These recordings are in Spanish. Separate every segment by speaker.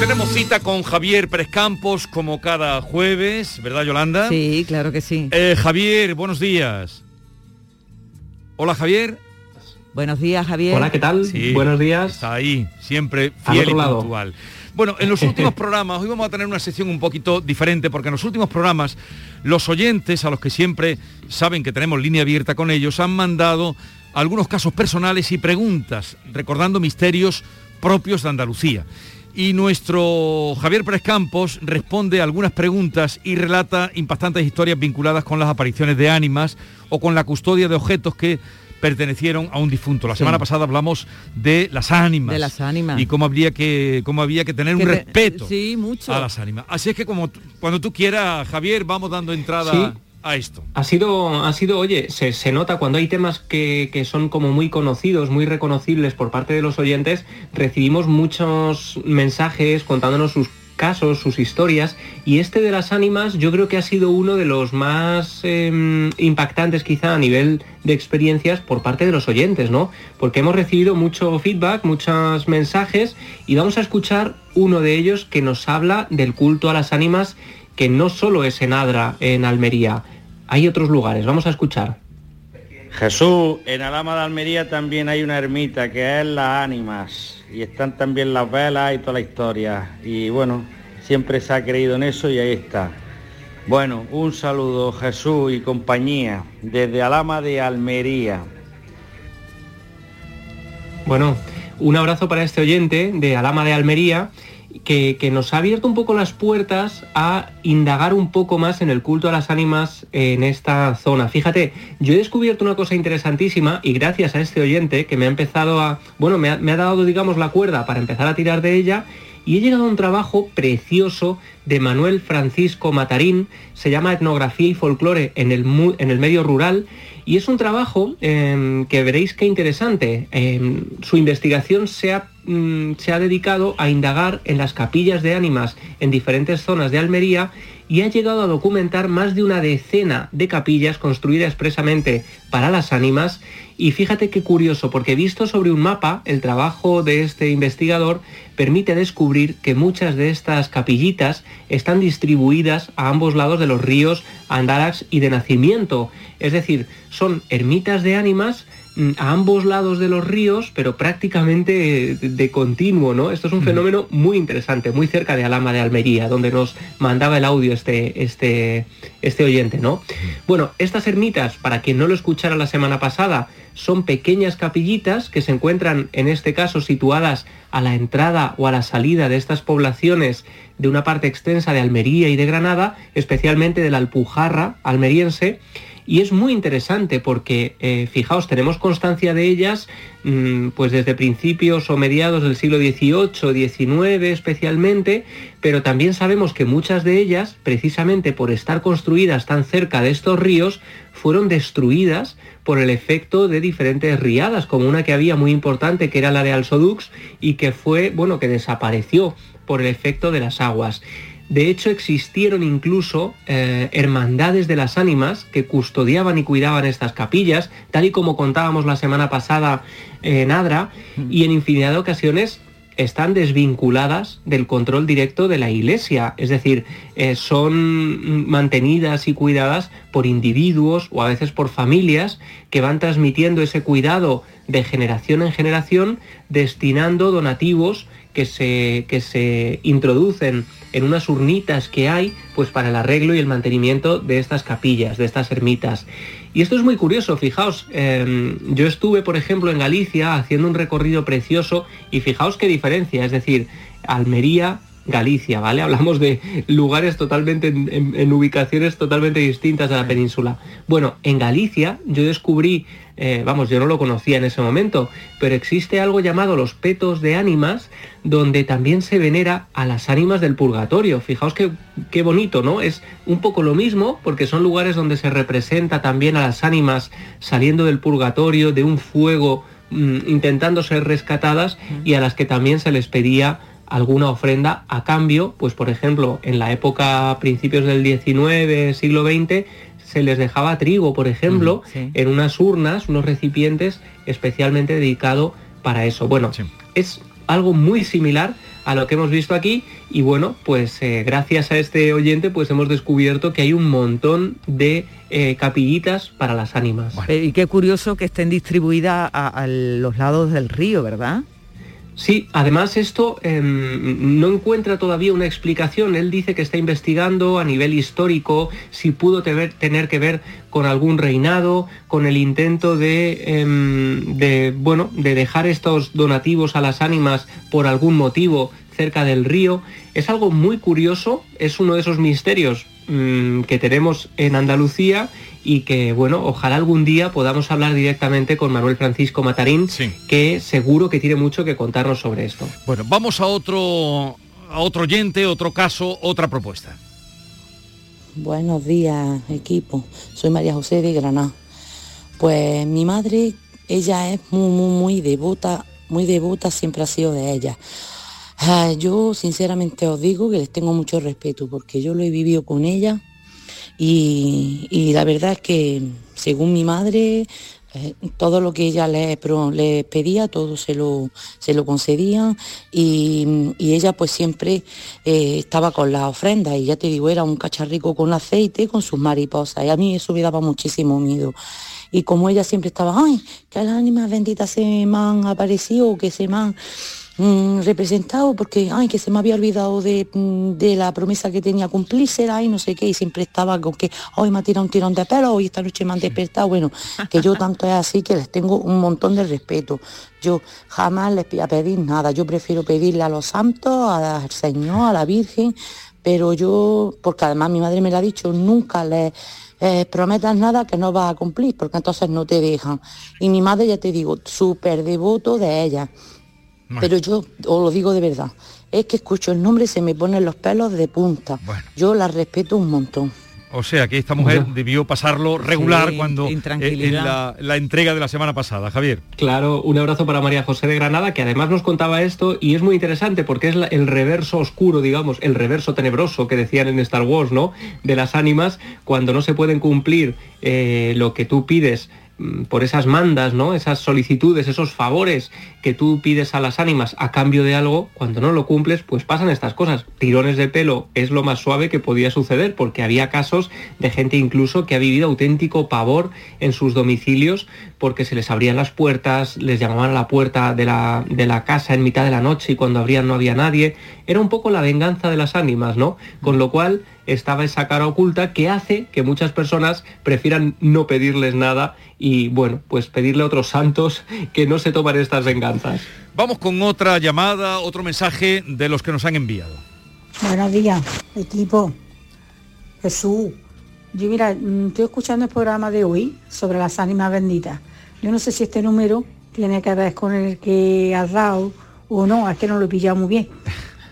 Speaker 1: Tenemos cita con Javier Pérez Campos como cada jueves, ¿verdad Yolanda?
Speaker 2: Sí, claro que sí.
Speaker 1: Eh, Javier, buenos días. Hola Javier.
Speaker 2: Buenos días Javier.
Speaker 3: Hola, ¿qué tal?
Speaker 1: Sí,
Speaker 3: Buenos días.
Speaker 1: Está ahí, siempre fiel y
Speaker 3: lado.
Speaker 1: puntual. Bueno, en los últimos programas, hoy vamos a tener una sección un poquito diferente, porque en los últimos programas los oyentes, a los que siempre saben que tenemos línea abierta con ellos, han mandado algunos casos personales y preguntas, recordando misterios propios de Andalucía. Y nuestro Javier Pérez Campos responde a algunas preguntas y relata impactantes historias vinculadas con las apariciones de ánimas o con la custodia de objetos que pertenecieron a un difunto. La
Speaker 2: Sí.
Speaker 1: semana pasada hablamos de las ánimas.
Speaker 2: De las ánimas.
Speaker 1: Y cómo habría que, cómo había que tener
Speaker 2: Que
Speaker 1: un respeto
Speaker 2: sí, mucho.
Speaker 1: a las ánimas. Así es que como cuando tú quieras, Javier, vamos dando entrada
Speaker 3: Sí.
Speaker 1: A esto.
Speaker 3: Ha sido, ha sido, oye, se, nota cuando hay temas que, que son como muy conocidos, muy reconocibles por parte de los oyentes, recibimos muchos mensajes contándonos sus casos, sus historias, y este de las ánimas yo creo que ha sido uno de los más eh, impactantes quizá a nivel de experiencias por parte de los oyentes, ¿no? Porque hemos recibido mucho feedback, muchos mensajes, y vamos a escuchar uno de ellos que nos habla del culto a las ánimas que no solo es en Adra, en Almería, hay otros lugares. Vamos a escuchar.
Speaker 4: Jesús, en Alama de Almería también hay una ermita que es las ánimas y están también las velas y toda la historia. Y bueno, siempre se ha creído en eso y ahí está. Bueno, un saludo Jesús y compañía desde Alama de Almería.
Speaker 3: Bueno, un abrazo para este oyente de Alama de Almería que, que nos ha abierto un poco las puertas a indagar un poco más en el culto a las ánimas en esta zona. Fíjate, yo he descubierto una cosa interesantísima y gracias a este oyente que me ha empezado a, bueno, me ha, dado, digamos, la cuerda para empezar a tirar de ella y he llegado a un trabajo precioso de Manuel Francisco Matarín, se llama Etnografía y Folclore en el, en el medio rural, y es un trabajo eh, que veréis qué interesante. Eh, su investigación se ha, mm, se ha dedicado a indagar en las capillas de ánimas en diferentes zonas de Almería y ha llegado a documentar más de una decena de capillas construidas expresamente para las ánimas. Y fíjate qué curioso, porque visto sobre un mapa, el trabajo de este investigador permite descubrir que muchas de estas capillitas están distribuidas a ambos lados de los ríos Andarax y de Nacimiento. Es decir, son ermitas de ánimas a ambos lados de los ríos, pero prácticamente de, de continuo, ¿no? Esto es un fenómeno muy interesante, muy cerca de Alama de Almería, donde nos mandaba el audio este, este, este oyente, ¿no? Bueno, estas ermitas, para quien no lo escuchara la semana pasada, son pequeñas capillitas que se encuentran, en este caso, situadas a la entrada o a la salida de estas poblaciones de una parte extensa de Almería y de Granada, especialmente de la Alpujarra almeriense, y es muy interesante porque, eh, fijaos, tenemos constancia de ellas mm, pues desde principios o mediados del siglo XVIII, XIX especialmente, pero también sabemos que muchas de ellas, precisamente por estar construidas tan cerca de estos ríos, fueron destruidas por el efecto de diferentes riadas, como una que había muy importante que era la de Alsodux y que fue, bueno, que desapareció por el efecto de las aguas. De hecho, existieron incluso eh, hermandades de las ánimas que custodiaban y cuidaban estas capillas, tal y como contábamos la semana pasada en Adra, y en infinidad de ocasiones están desvinculadas del control directo de la iglesia, es decir, eh, son mantenidas y cuidadas por individuos o a veces por familias que van transmitiendo ese cuidado de generación en generación, destinando donativos que se, que se introducen en unas urnitas que hay pues para el arreglo y el mantenimiento de estas capillas, de estas ermitas. Y esto es muy curioso, fijaos, eh, yo estuve, por ejemplo, en Galicia haciendo un recorrido precioso y fijaos qué diferencia, es decir, Almería Galicia, ¿vale? Hablamos de lugares totalmente en, ubicaciones totalmente distintas de la península. Bueno, en Galicia yo descubrí, eh, vamos, yo no lo conocía en ese momento, pero existe algo llamado los petos de ánimas, donde también se venera a las ánimas del purgatorio. Fijaos qué, qué bonito, ¿no? Es un poco lo mismo, porque son lugares donde se representa también a las ánimas saliendo del purgatorio, de un fuego mm, intentando ser rescatadas y a las que también se les pedía alguna ofrenda a cambio, pues por ejemplo, en la época principios del 19, siglo XX, se les dejaba trigo, por ejemplo, en unas urnas, unos recipientes especialmente dedicados para eso. Bueno, es algo muy similar a lo que hemos visto aquí y bueno, pues eh, gracias a este oyente pues hemos descubierto que hay un montón de eh, capillitas para las ánimas.
Speaker 2: Y qué curioso que estén distribuidas a los lados del río, ¿verdad?
Speaker 3: Sí, además esto em, no encuentra todavía una explicación. Él dice que está investigando a nivel histórico si pudo tener que ver con algún reinado, con el intento de, em, de, bueno, de dejar estos donativos a las ánimas por algún motivo cerca del río. Es algo muy curioso, es uno de esos misterios mm, que tenemos en Andalucía y que, bueno, ojalá algún día podamos hablar directamente con Manuel Francisco Matarín, que seguro que tiene mucho que contarnos sobre esto.
Speaker 1: Bueno, vamos a otro, a otro oyente, otro caso, otra propuesta.
Speaker 5: Buenos días, equipo. Soy María José de Granada. Pues mi madre, ella es muy, muy, muy devota, muy devota, siempre ha sido de ella. Ah, yo sinceramente os digo que les tengo mucho respeto porque yo lo he vivido con ella y, la verdad es que, según mi madre, eh, todo lo que ella le, pedía, todo se lo, se lo concedían. Y, ella pues siempre eh, estaba con las ofrendas y ya te digo, era un cacharrico con aceite con sus mariposas. Y a mí eso me daba muchísimo miedo. Y como ella siempre estaba, ay, que las ánimas benditas se me han aparecido, que se me han Mm, representado porque, ay, que se me había olvidado mm, de, la promesa que tenía cumplírsela y no sé qué, y siempre estaba con que hoy me ha tirado un tirón de pelo, hoy esta noche me han despertado, bueno, que yo tanto es así que les tengo un montón de respeto. Yo jamás les voy a pedir nada, yo prefiero pedirle a los santos, al Señor, a la Virgen, pero yo, porque además mi madre me lo ha dicho, nunca les eh, prometas nada que no vas a cumplir, porque entonces no te dejan. Y mi madre, ya te digo, súper devoto de ella. Pero yo os lo digo de verdad, es que escucho el nombre y se me ponen los pelos de punta. Yo la respeto un montón.
Speaker 1: O sea que esta mujer debió pasarlo regular cuando eh, en la, entrega de la semana pasada, Javier.
Speaker 3: Claro, un abrazo para María José de Granada, que además nos contaba esto y es muy interesante porque es el reverso oscuro, digamos, el reverso tenebroso que decían en Star Wars, ¿no? De las ánimas, cuando no se pueden cumplir eh, lo que tú pides por esas mandas, ¿no? Esas solicitudes, esos favores que tú pides a las ánimas a cambio de algo, cuando no lo cumples, pues pasan estas cosas. Tirones de pelo es lo más suave que podía suceder, porque había casos de gente incluso que ha vivido auténtico pavor en sus domicilios porque se les abrían las puertas, les llamaban a la puerta de la, de la casa en mitad de la noche y cuando abrían no había nadie. Era un poco la venganza de las ánimas, ¿no? Con lo cual estaba esa cara oculta que hace que muchas personas prefieran no pedirles nada y bueno, pues pedirle a otros santos que no se toman estas venganzas.
Speaker 1: Vamos con otra llamada, otro mensaje de los que nos han enviado.
Speaker 6: Buenos días, equipo. Jesús, yo mira, mm, estoy escuchando el programa de hoy sobre las ánimas benditas. Yo no sé si este número tiene que ver con el que has dado o no, es que no lo he pillado muy bien.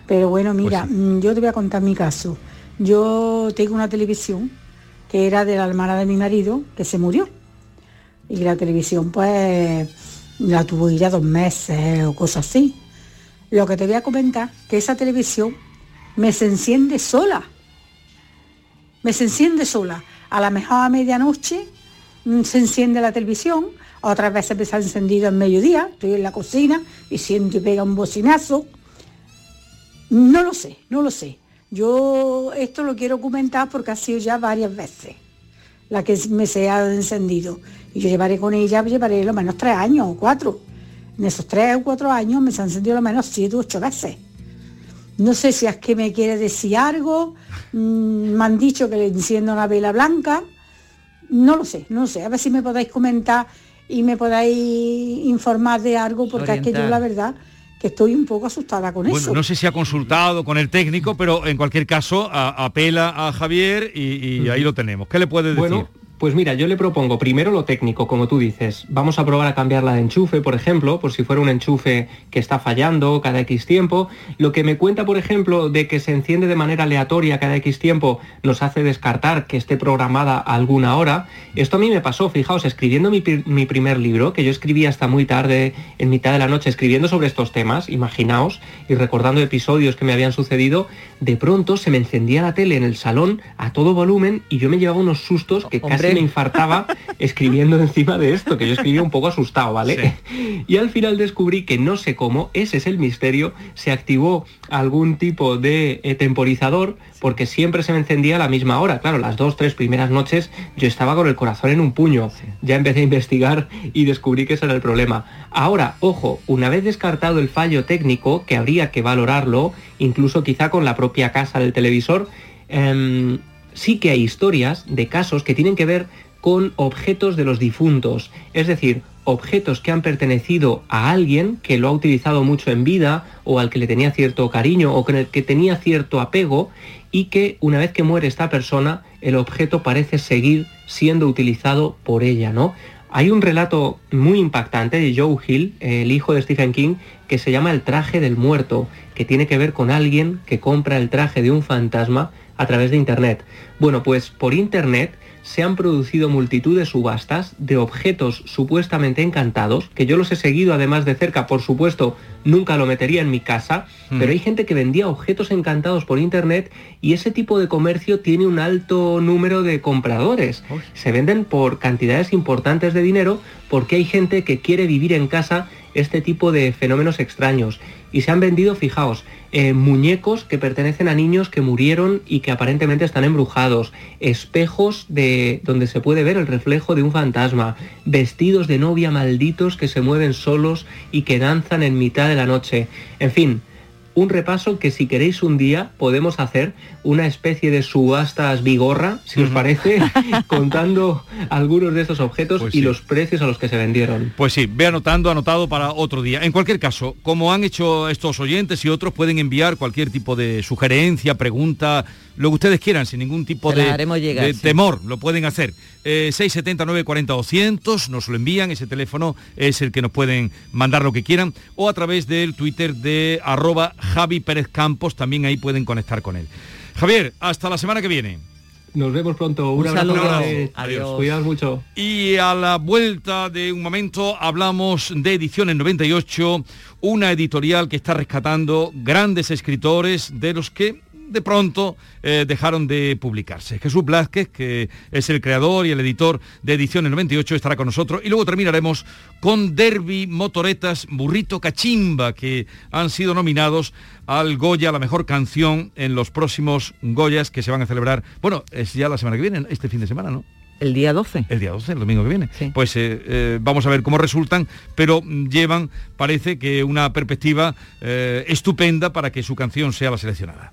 Speaker 6: Pero bueno, mira, pues mm, yo te voy a contar mi caso. Yo tengo una televisión que era de la hermana de mi marido, que se murió. Y la televisión pues la tuvo ya dos meses o cosas así. Lo que te voy a comentar, que esa televisión me se enciende sola. Me se enciende sola. A la mejor a medianoche mm, se enciende la televisión, otras veces me se ha encendido en mediodía, estoy en la cocina y siento y pega un bocinazo. No lo sé, no lo sé. Yo esto lo quiero comentar porque ha sido ya varias veces la que me se ha encendido. Y yo llevaré con ella, llevaré lo menos tres años o cuatro. En esos tres o cuatro años me se ha encendido lo menos siete u ocho veces. No sé si es que me quiere decir algo, mm, me han dicho que le enciendo una vela blanca, no lo sé, no lo sé. A ver si me podéis comentar y me podáis informar de algo, porque es que yo la verdad que estoy un poco asustada con
Speaker 1: Bueno,
Speaker 6: eso.
Speaker 1: no sé si ha consultado con el técnico, pero en cualquier caso a- apela a Javier y, y ahí lo tenemos. ¿Qué le puede decir?
Speaker 3: Bueno, pues mira, yo le propongo primero lo técnico, como tú dices. Vamos a probar a cambiarla de enchufe, por ejemplo, por si fuera un enchufe que está fallando cada X tiempo. Lo que me cuenta, por ejemplo, de que se enciende de manera aleatoria cada X tiempo nos hace descartar que esté programada a alguna hora. Esto a mí me pasó, fijaos, escribiendo mi, mi primer libro, que yo escribí hasta muy tarde, en mitad de la noche, escribiendo sobre estos temas, imaginaos, y recordando episodios que me habían sucedido, de pronto se me encendía la tele en el salón a todo volumen y yo me llevaba unos sustos que casi Me infartaba escribiendo encima de esto, que yo escribía un poco asustado, ¿vale? Y al final descubrí que no sé cómo, ese es el misterio, se activó algún tipo de eh, temporizador porque siempre se me encendía a la misma hora. Claro, las dos, tres primeras noches yo estaba con el corazón en un puño. Ya empecé a investigar y descubrí que ese era el problema. Ahora, ojo, una vez descartado el fallo técnico, que habría que valorarlo, incluso quizá con la propia casa del televisor, em, sí que hay historias de casos que tienen que ver con objetos de los difuntos, es decir, objetos que han pertenecido a alguien que lo ha utilizado mucho en vida o al que le tenía cierto cariño o con el que tenía cierto apego y que una vez que muere esta persona el objeto parece seguir siendo utilizado por ella, ¿no? Hay un relato muy impactante de Joe Hill, el hijo de Stephen King, que se llama El traje del muerto, que tiene que ver con alguien que compra el traje de un fantasma a través de Internet. Bueno, pues por Internet se han producido multitud de subastas de objetos supuestamente encantados, que yo los he seguido además de cerca, por supuesto, nunca lo metería en mi casa,
Speaker 1: Mm.
Speaker 3: pero hay gente que vendía objetos encantados por internet y ese tipo de comercio tiene un alto número de compradores. Se venden por cantidades importantes de dinero porque hay gente que quiere vivir en casa este tipo de fenómenos extraños. Y se han vendido, fijaos, eh, muñecos que pertenecen a niños que murieron y que aparentemente están embrujados, espejos de donde se puede ver el reflejo de un fantasma, vestidos de novia malditos que se mueven solos y que danzan en mitad de la noche. En fin, un repaso que si queréis un día podemos hacer una especie de subastas bigorra, si os parece, contando algunos de estos objetos
Speaker 1: Pues
Speaker 3: y
Speaker 1: sí.
Speaker 3: los precios a los que se vendieron.
Speaker 1: Pues sí, ve anotando, anotado para otro día. En cualquier caso, como han hecho estos oyentes y otros, pueden enviar cualquier tipo de sugerencia, pregunta, lo que ustedes quieran, sin ningún tipo de,
Speaker 2: llegar,
Speaker 1: de
Speaker 2: sí.
Speaker 1: temor, lo pueden hacer. Eh, 679 40 200, nos lo envían, ese teléfono es el que nos pueden mandar lo que quieran, o a través del Twitter de arroba Javi Pérez Campos, también ahí pueden conectar con él. Javier, hasta la semana que viene.
Speaker 3: Nos vemos pronto. Un,
Speaker 2: Un
Speaker 3: abrazo.
Speaker 2: saludo. Adiós.
Speaker 3: Cuidaos mucho.
Speaker 1: Y a la vuelta de un momento hablamos de Ediciones 98, una editorial que está rescatando grandes escritores de los que de pronto eh, dejaron de publicarse. Jesús Blázquez, que es el creador y el editor de Ediciones 98, estará con nosotros. Y luego terminaremos con Derby, Motoretas, Burrito Cachimba, que han sido nominados al Goya, la mejor canción, en los próximos Goyas que se van a celebrar. Bueno, es ya la semana que viene, este fin de semana, ¿no?
Speaker 2: El día 12.
Speaker 1: El día 12, el domingo que viene.
Speaker 2: Sí.
Speaker 1: Pues eh, eh, vamos a ver cómo resultan, pero llevan, parece que una perspectiva eh, estupenda para que su canción sea la seleccionada.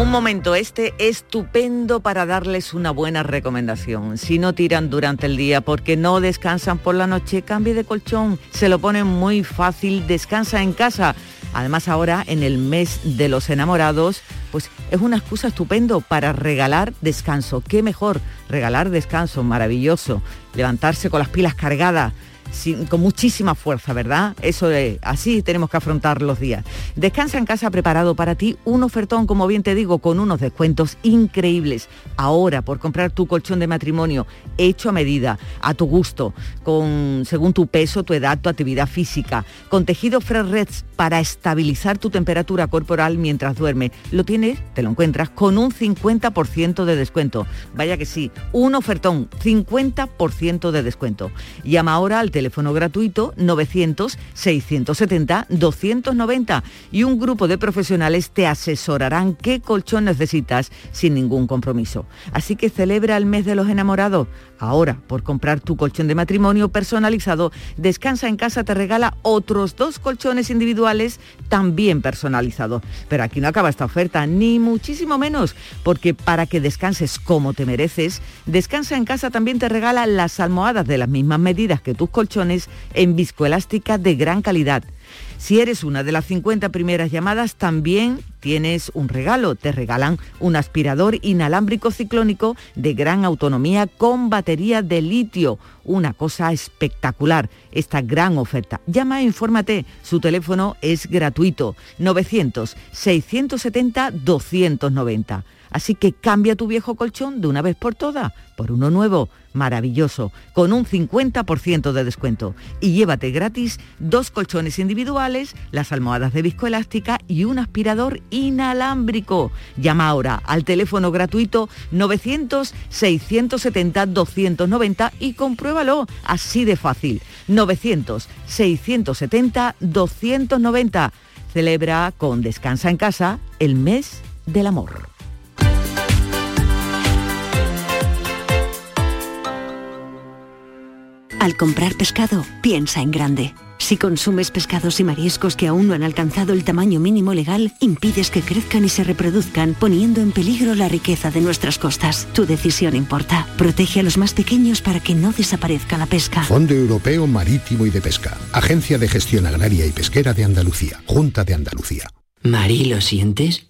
Speaker 2: Un momento este estupendo para darles una buena recomendación. Si no tiran durante el día porque no descansan por la noche, cambie de colchón. Se lo ponen muy fácil, descansa en casa. Además ahora en el mes de los enamorados, pues es una excusa estupendo para regalar descanso. ¿Qué mejor? Regalar descanso, maravilloso. Levantarse con las pilas cargadas con muchísima fuerza, ¿verdad? Eso es, así tenemos que afrontar los días. Descansa en casa preparado para ti un ofertón, como bien te digo, con unos descuentos increíbles. Ahora, por comprar tu colchón de matrimonio hecho a medida, a tu gusto, con según tu peso, tu edad, tu actividad física, con tejido Fresh Reds para estabilizar tu temperatura corporal mientras duermes. Lo tienes, te lo encuentras con un 50% de descuento. Vaya que sí, un ofertón, 50% de descuento. Llama ahora al teléfono teléfono gratuito 900-670-290 y un grupo de profesionales te asesorarán qué colchón necesitas sin ningún compromiso. Así que celebra el mes de los enamorados. Ahora, por comprar tu colchón de matrimonio personalizado, Descansa en casa te regala otros dos colchones individuales también personalizados. Pero aquí no acaba esta oferta, ni muchísimo menos, porque para que descanses como te mereces, Descansa en casa también te regala las almohadas de las mismas medidas que tus colchones en viscoelástica de gran calidad. Si eres una de las 50 primeras llamadas, también tienes un regalo. Te regalan un aspirador inalámbrico ciclónico de gran autonomía con batería de litio. Una cosa espectacular, esta gran oferta. Llama e infórmate. Su teléfono es gratuito. 900-670-290. Así que cambia tu viejo colchón de una vez por todas por uno nuevo, maravilloso, con un 50% de descuento. Y llévate gratis dos colchones individuales, las almohadas de viscoelástica y un aspirador inalámbrico. Llama ahora al teléfono gratuito 900-670-290 y compruébalo así de fácil. 900-670-290. Celebra con Descansa en casa el mes del amor.
Speaker 7: Al comprar pescado, piensa en grande. Si consumes pescados y mariscos que aún no han alcanzado el tamaño mínimo legal, impides que crezcan y se reproduzcan, poniendo en peligro la riqueza de nuestras costas. Tu decisión importa. Protege a los más pequeños para que no desaparezca la pesca.
Speaker 8: Fondo Europeo Marítimo y de Pesca. Agencia de Gestión Agraria y Pesquera de Andalucía. Junta de Andalucía.
Speaker 9: Mari, ¿lo sientes?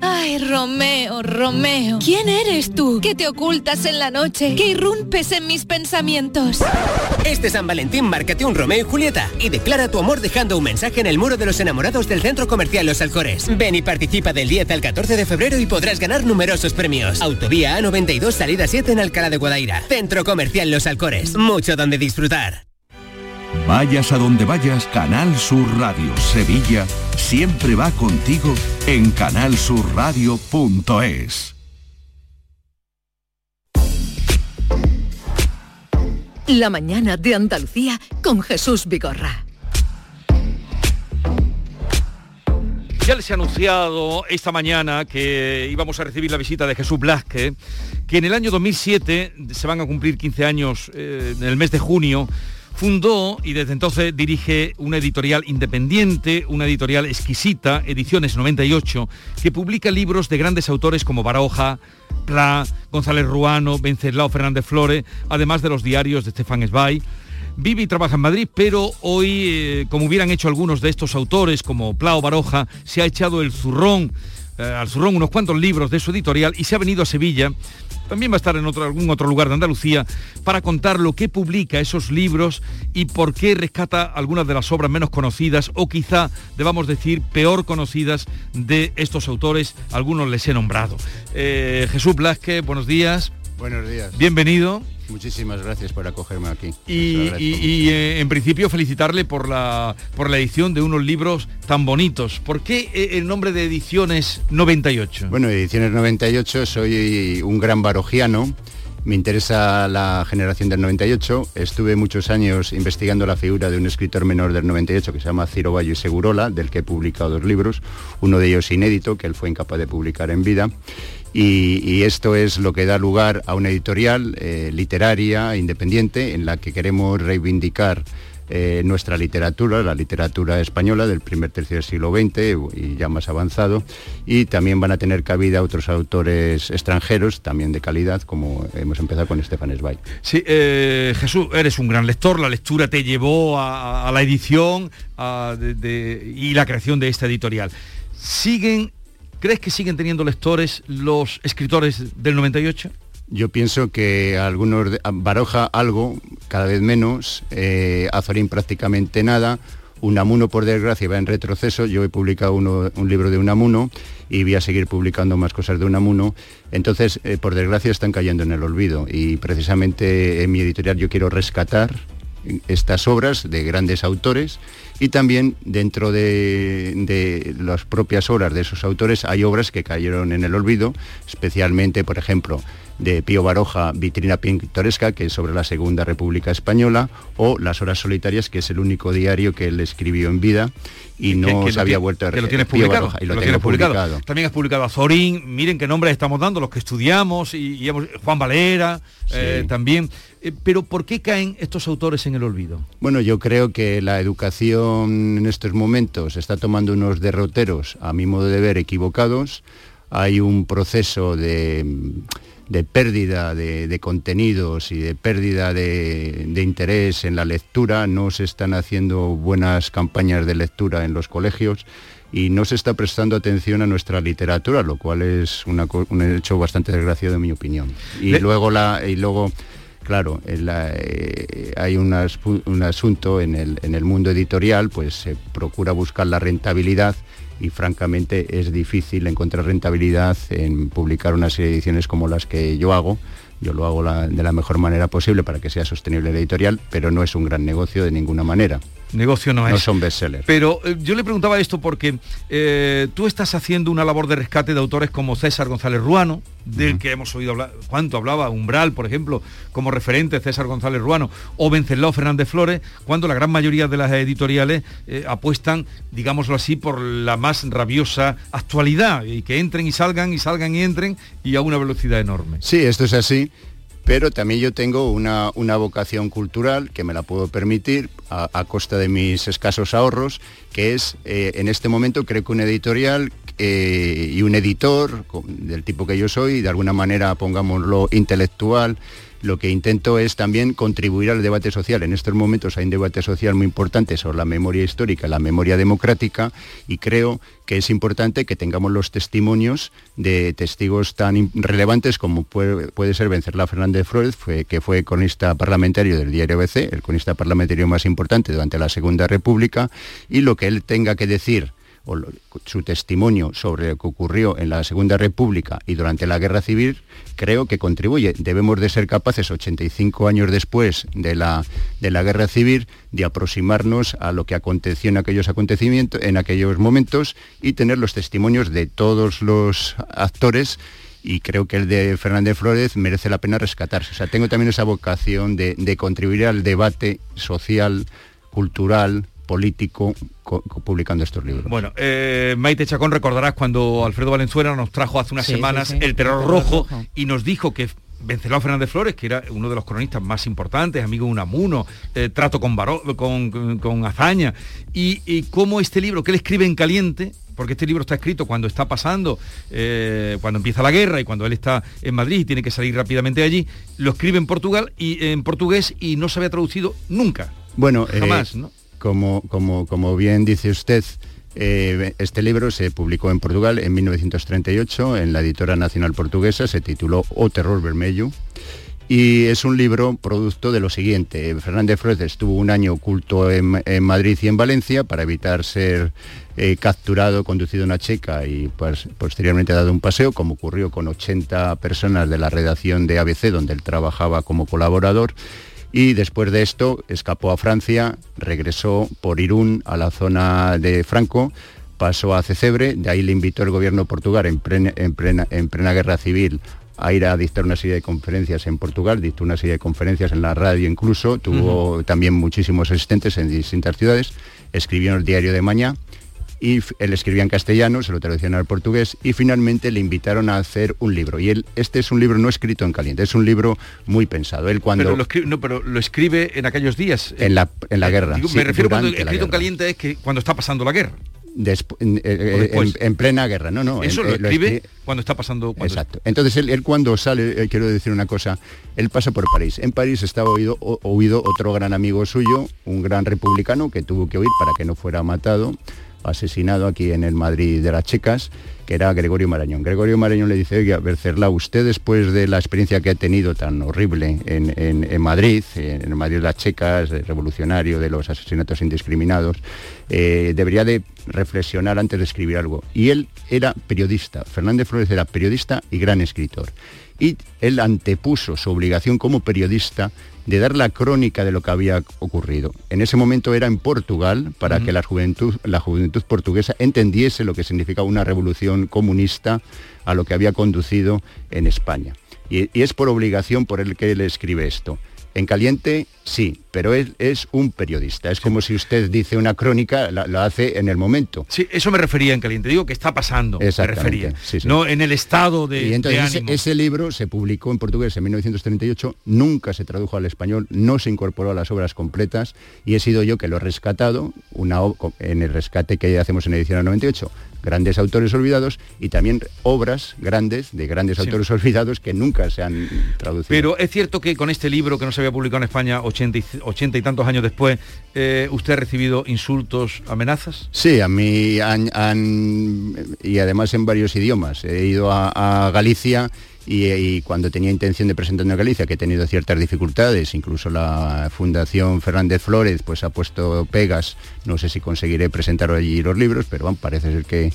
Speaker 10: Ay, Romeo, Romeo. ¿Quién eres tú? ¿Qué te ocultas en la noche? ¿Qué irrumpes en mis pensamientos?
Speaker 11: Este San Valentín márcate un Romeo y Julieta y declara tu amor dejando un mensaje en el muro de los enamorados del Centro Comercial Los Alcores. Ven y participa del 10 al 14 de febrero y podrás ganar numerosos premios. Autovía A92, salida 7 en Alcalá de Guadaira. Centro Comercial Los Alcores. Mucho donde disfrutar.
Speaker 12: Vayas a donde vayas, Canal Sur Radio Sevilla siempre va contigo en canalsurradio.es.
Speaker 13: La mañana de Andalucía con Jesús Vigorra.
Speaker 1: Ya les he anunciado esta mañana que íbamos a recibir la visita de Jesús Blasque, que en el año 2007 se van a cumplir 15 años eh, en el mes de junio Fundó y desde entonces dirige una editorial independiente, una editorial exquisita, Ediciones 98, que publica libros de grandes autores como Baroja, Pla, González Ruano, Venceslao Fernández Flores, además de los diarios de Stefan Zweig. Vive y trabaja en Madrid, pero hoy, eh, como hubieran hecho algunos de estos autores, como Pla o Baroja, se ha echado el zurrón, eh, al zurrón unos cuantos libros de su editorial y se ha venido a Sevilla también va a estar en otro, algún otro lugar de Andalucía, para contar lo que publica esos libros y por qué rescata algunas de las obras menos conocidas o quizá debamos decir peor conocidas de estos autores, algunos les he nombrado. Eh, Jesús Blasque, buenos días.
Speaker 14: Buenos días.
Speaker 1: Bienvenido.
Speaker 14: Muchísimas gracias por acogerme aquí.
Speaker 1: Y, eh, en principio felicitarle por la, por la edición de unos libros tan bonitos. ¿Por qué eh, el nombre de Ediciones 98?
Speaker 14: Bueno, Ediciones 98, soy un gran barogiano. Me interesa la generación del 98. Estuve muchos años investigando la figura de un escritor menor del 98 que se llama Ciro Bayo y Segurola, del que he publicado dos libros, uno de ellos inédito, que él fue incapaz de publicar en vida. Y, esto es lo que da lugar a una editorial eh, literaria independiente en la que queremos reivindicar eh, nuestra literatura, la literatura española del primer tercio del siglo XX y ya más avanzado, y también van a tener cabida otros autores extranjeros, también de calidad, como hemos empezado con Stefan Zweig.
Speaker 1: Sí, eh, Jesús, eres un gran lector, la lectura te llevó a, la edición y la creación de esta editorial. ¿Siguen, crees que siguen teniendo lectores los escritores del 98?
Speaker 14: Yo pienso que algunos, Baroja algo, cada vez menos, eh, Azorín prácticamente nada, Unamuno por desgracia va en retroceso, yo he publicado un libro de Unamuno y voy a seguir publicando más cosas de Unamuno, entonces eh, por desgracia están cayendo en el olvido y precisamente en mi editorial yo quiero rescatar estas obras de grandes autores y también dentro de, de, las propias obras de esos autores hay obras que cayeron en el olvido, especialmente, por ejemplo, de Pío Baroja, Vitrina Pintoresca, que es sobre la Segunda República Española, o Las Horas Solitarias, que es el único diario que él escribió en vida y no se había vuelto a
Speaker 1: que lo tienes publicado, y lo, tienes publicado. También has publicado a Zorín, miren qué nombres estamos dando, los que estudiamos, y, Juan Valera, eh, también. Eh, pero ¿por qué caen estos autores en el olvido?
Speaker 14: Bueno, yo creo que la educación en estos momentos está tomando unos derroteros, a mi modo de ver, equivocados. Hay un proceso de de pérdida de, contenidos y de pérdida de, interés en la lectura, no se están haciendo buenas campañas de lectura en los colegios y no se está prestando atención a nuestra literatura, lo cual es un hecho bastante desgraciado en mi opinión. Y luego la y luego claro, eh, hay un asunto en el, el mundo editorial, pues se procura buscar la rentabilidad y francamente es difícil encontrar rentabilidad en publicar una serie de ediciones como las que yo hago. Yo lo hago de la mejor manera posible para que sea sostenible la editorial, pero no es un gran negocio de ninguna manera
Speaker 1: negocio no es.
Speaker 14: No son bestsellers.
Speaker 1: Pero eh, yo le preguntaba esto porque eh, tú estás haciendo una labor de rescate de autores como César González Ruano, del que hemos oído hablar, cuánto hablaba, Umbral, por ejemplo, como referente César González Ruano, o Venceslao Fernández Flores, cuando la gran mayoría de las editoriales eh, apuestan, digámoslo así, por la más rabiosa actualidad, y que entren y salgan, y salgan y entren, y a una velocidad enorme.
Speaker 14: Sí, esto es así pero también yo tengo una, vocación cultural que me la puedo permitir a, costa de mis escasos ahorros, que es eh, en este momento creo que un editorial eh, y un editor del tipo que yo soy, de alguna manera pongámoslo intelectual, lo que intento es también contribuir al debate social. En estos momentos hay un debate social muy importante sobre la memoria histórica, la memoria democrática, y creo que es importante que tengamos los testimonios de testigos tan relevantes como puede, ser Vencerla Fernández Flores, que fue cronista parlamentario del diario BC, el cronista parlamentario más importante durante la Segunda República, y lo que él tenga que decir su testimonio sobre lo que ocurrió en la Segunda República y durante la Guerra Civil, creo que contribuye. Debemos de ser capaces, 85 años después de la, de la Guerra Civil, de aproximarnos a lo que aconteció en aquellos acontecimientos, en aquellos momentos, y tener los testimonios de todos los actores y creo que el de Fernández Flores merece la pena rescatarse. O sea, tengo también esa vocación de, de contribuir al debate social, cultural, político publicando estos libros.
Speaker 1: Bueno, eh, Maite Chacón, recordarás cuando Alfredo Valenzuela nos trajo hace unas semanas el terror rojo, y nos dijo que Vencelao Fernández Flores, que era uno de los cronistas más importantes, amigo de Unamuno, eh, trato con, con, con, hazaña, y, cómo este libro, que él escribe en caliente, porque este libro está escrito cuando está pasando, eh, cuando empieza la guerra y cuando él está en Madrid y tiene que salir rápidamente allí, lo escribe en Portugal y en portugués y no se había traducido nunca.
Speaker 14: Bueno, jamás, ¿no? Como, como, como bien dice usted, eh, este libro se publicó en Portugal en 1938 en la editora nacional portuguesa, se tituló O Terror Vermelho y es un libro producto de lo siguiente. Fernández Flores estuvo un año oculto en, Madrid y en Valencia para evitar ser eh, capturado, conducido a una checa y pues, posteriormente dado un paseo, como ocurrió con 80 personas de la redacción de ABC, donde él trabajaba como colaborador y después de esto escapó a Francia, regresó por Irún a la zona de Franco, pasó a Cecebre, de ahí le invitó el gobierno en plena, en plena, guerra civil a ir a dictar una serie de conferencias en Portugal, dictó una serie de conferencias en la radio incluso, tuvo también muchísimos asistentes en distintas ciudades, escribió en el diario de Mañá y él escribía en castellano, se lo traducían al portugués y finalmente le invitaron a hacer un libro. Y él, este es un libro no escrito en caliente, es un libro muy pensado. Él cuando
Speaker 1: Pero lo, escribe, no, pero lo escribe en aquellos días.
Speaker 14: en la, en la guerra.
Speaker 1: Digo,
Speaker 14: sí,
Speaker 1: me refiero cuando escrito en
Speaker 14: guerra.
Speaker 1: caliente es que cuando está pasando la guerra.
Speaker 14: En, eh, en- en plena guerra, no, no.
Speaker 1: Eso
Speaker 14: en-
Speaker 1: lo
Speaker 14: eh,
Speaker 1: escribe
Speaker 14: escri-
Speaker 1: cuando está pasando. Cuando
Speaker 14: Exacto. Entonces él, él cuando sale, eh, quiero decir una cosa, él pasa por París. En París estaba oído, o- oído otro gran amigo suyo, un gran republicano que tuvo que huir para que no fuera matado, asesinado aquí en el Madrid de las Checas, que era Gregorio Marañón. Gregorio Marañón le dice, oiga, Bercerla, usted después de la experiencia que ha tenido tan horrible en, en- Madrid, en el Madrid de las Checas, revolucionario, de los asesinatos indiscriminados, eh, debería de reflexionar antes de escribir algo. Y él era periodista, Fernández Flores era periodista y gran escritor. Y él antepuso su obligación como periodista de dar la crónica de lo que había ocurrido. En ese momento era en Portugal para que la juventud, la juventud portuguesa entendiese lo que significaba una revolución comunista a lo que había conducido en España. Y, y es por obligación por el que él escribe esto. En caliente, sí, pero él es un periodista. Es como si usted dice una crónica, la, la hace en el momento.
Speaker 1: Sí, eso me refería en caliente. Digo que está pasando. Me refería.
Speaker 14: sí, sí.
Speaker 1: No en el estado de,
Speaker 14: y entonces
Speaker 1: de
Speaker 14: ese,
Speaker 1: ánimo.
Speaker 14: ese libro se publicó en portugués en 1938, nunca se tradujo al español, no se incorporó a las obras completas y he sido yo que lo he rescatado una, en el rescate que hacemos en edición 98. Grandes autores olvidados y también obras grandes de grandes
Speaker 1: Sí.
Speaker 14: autores olvidados que nunca se han traducido.
Speaker 1: Pero es cierto que con este libro que no se había publicado en España 80 y, 80 y tantos años después, eh, ¿usted ha recibido insultos, amenazas?
Speaker 14: Sí, a mí han, han- y además en varios idiomas. He ido a, a Galicia y, y cuando tenía intención de presentarme a Galicia, que he tenido ciertas dificultades, incluso la Fundación Fernández Flores pues ha puesto pegas, no sé si conseguiré presentar allí los libros, pero bueno, parece ser que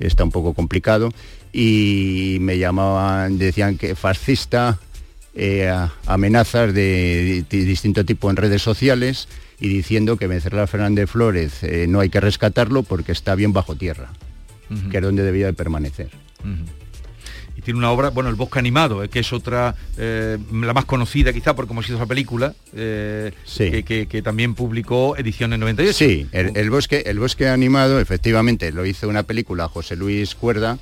Speaker 14: está un poco complicado. Y me llamaban, decían que fascista, eh, amenazas de, di- distinto tipo en redes sociales y diciendo que Becerra Fernández Flores eh, no hay que rescatarlo porque está bien bajo tierra, que es donde debía de permanecer.
Speaker 1: Tiene una obra, bueno, El Bosque Animado, eh, que es otra, eh, la más conocida quizá por cómo ha sido esa película, eh,
Speaker 14: Sí.
Speaker 1: que, que- que también publicó Ediciones 98.
Speaker 14: Sí, el, el bosque, el bosque animado, efectivamente, lo hizo una película José Luis Cuerda.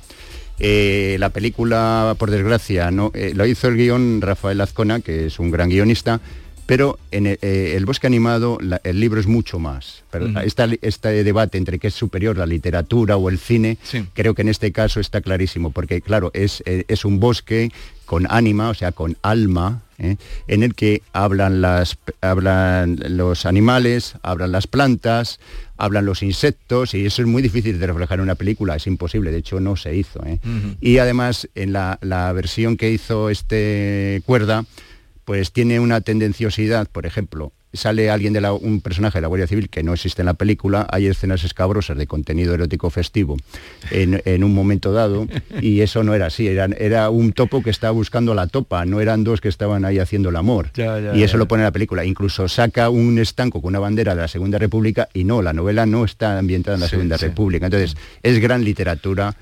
Speaker 14: Eh, la película, por desgracia, no, lo hizo el guion Rafael Azcona, que es un gran guionista, pero en el, eh, el bosque animado la- el libro es mucho más. Pero esta- este debate entre qué es superior, la literatura o el cine,
Speaker 1: Sí.
Speaker 14: creo que en este caso está clarísimo, porque claro, es, eh, es un bosque con ánima, o sea, con alma, ¿eh? en el que hablan, las, hablan los animales, hablan las plantas, hablan los insectos, y eso es muy difícil de reflejar en una película, es imposible, de hecho no se hizo. ¿eh? Y además, en la, la versión que hizo este Cuerda, pues tiene una tendenciosidad, por ejemplo, sale alguien de la, un personaje de la Guardia Civil que no existe en la película, hay escenas escabrosas de contenido erótico festivo en, en un momento dado y eso no era así, era, era un topo que estaba buscando la topa, no eran dos que estaban ahí haciendo el amor.
Speaker 1: Ya, ya,
Speaker 14: y eso
Speaker 1: ya.
Speaker 14: lo pone en la película, incluso saca un estanco con una bandera de la Segunda República y no, la novela no está ambientada en la
Speaker 1: Sí,
Speaker 14: Segunda
Speaker 1: sí.
Speaker 14: República. Entonces, es gran literatura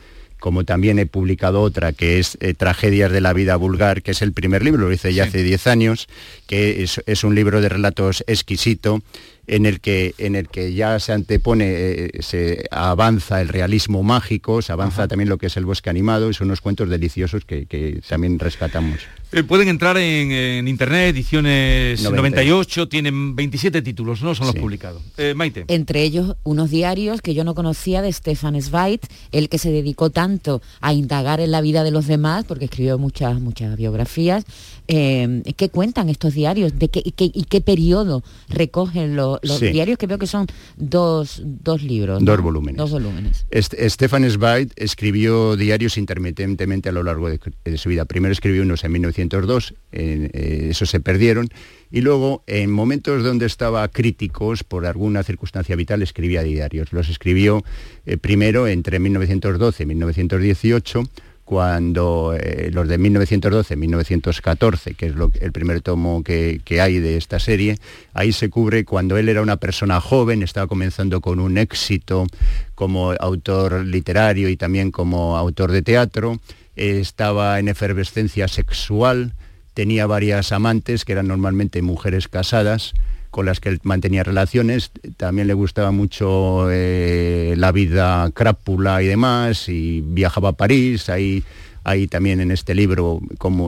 Speaker 14: como también he publicado otra que es eh, Tragedias de la vida vulgar, que es el primer libro, lo hice ya hace 10 años, que es, es un libro de relatos exquisito, en el que, en el que ya se antepone, eh, se avanza el realismo mágico, se avanza también lo que es el bosque animado, y son unos cuentos deliciosos que, que también rescatamos.
Speaker 1: Eh, pueden entrar en, en internet, ediciones 98.
Speaker 14: 98.
Speaker 1: tienen 27 títulos, no son los
Speaker 14: Sí.
Speaker 1: publicados. Eh, Maite.
Speaker 15: Entre ellos unos diarios que yo no conocía de Stefan Zweig, el que se dedicó tanto a indagar en la vida de los demás, porque escribió muchas, muchas biografías. Eh, ¿Qué cuentan estos diarios? ¿De qué, y, qué, y qué periodo recogen lo- los
Speaker 14: Sí.
Speaker 15: diarios? Que veo que son dos, dos libros. ¿no?
Speaker 14: Dos volúmenes.
Speaker 15: Dos volúmenes.
Speaker 14: Stefan Zweig escribió diarios intermitentemente a lo largo de, de su vida. Primero escribió unos en 1902, en- eh, esos se perdieron, y luego en momentos donde estaba críticos por alguna circunstancia vital escribía diarios. Los escribió eh, primero entre 1912 y 1918, cuando eh, los de 1912-1914, que es el primer tomo que hay de esta serie, ahí se cubre cuando él era una persona joven, estaba comenzando con un éxito como autor literario y también como autor de teatro, estaba en efervescencia sexual, tenía varias amantes que eran normalmente mujeres casadas, con las que él mantenía relaciones. También le gustaba mucho eh, la vida crápula y demás, y viajaba a París, ahí hay también en este libro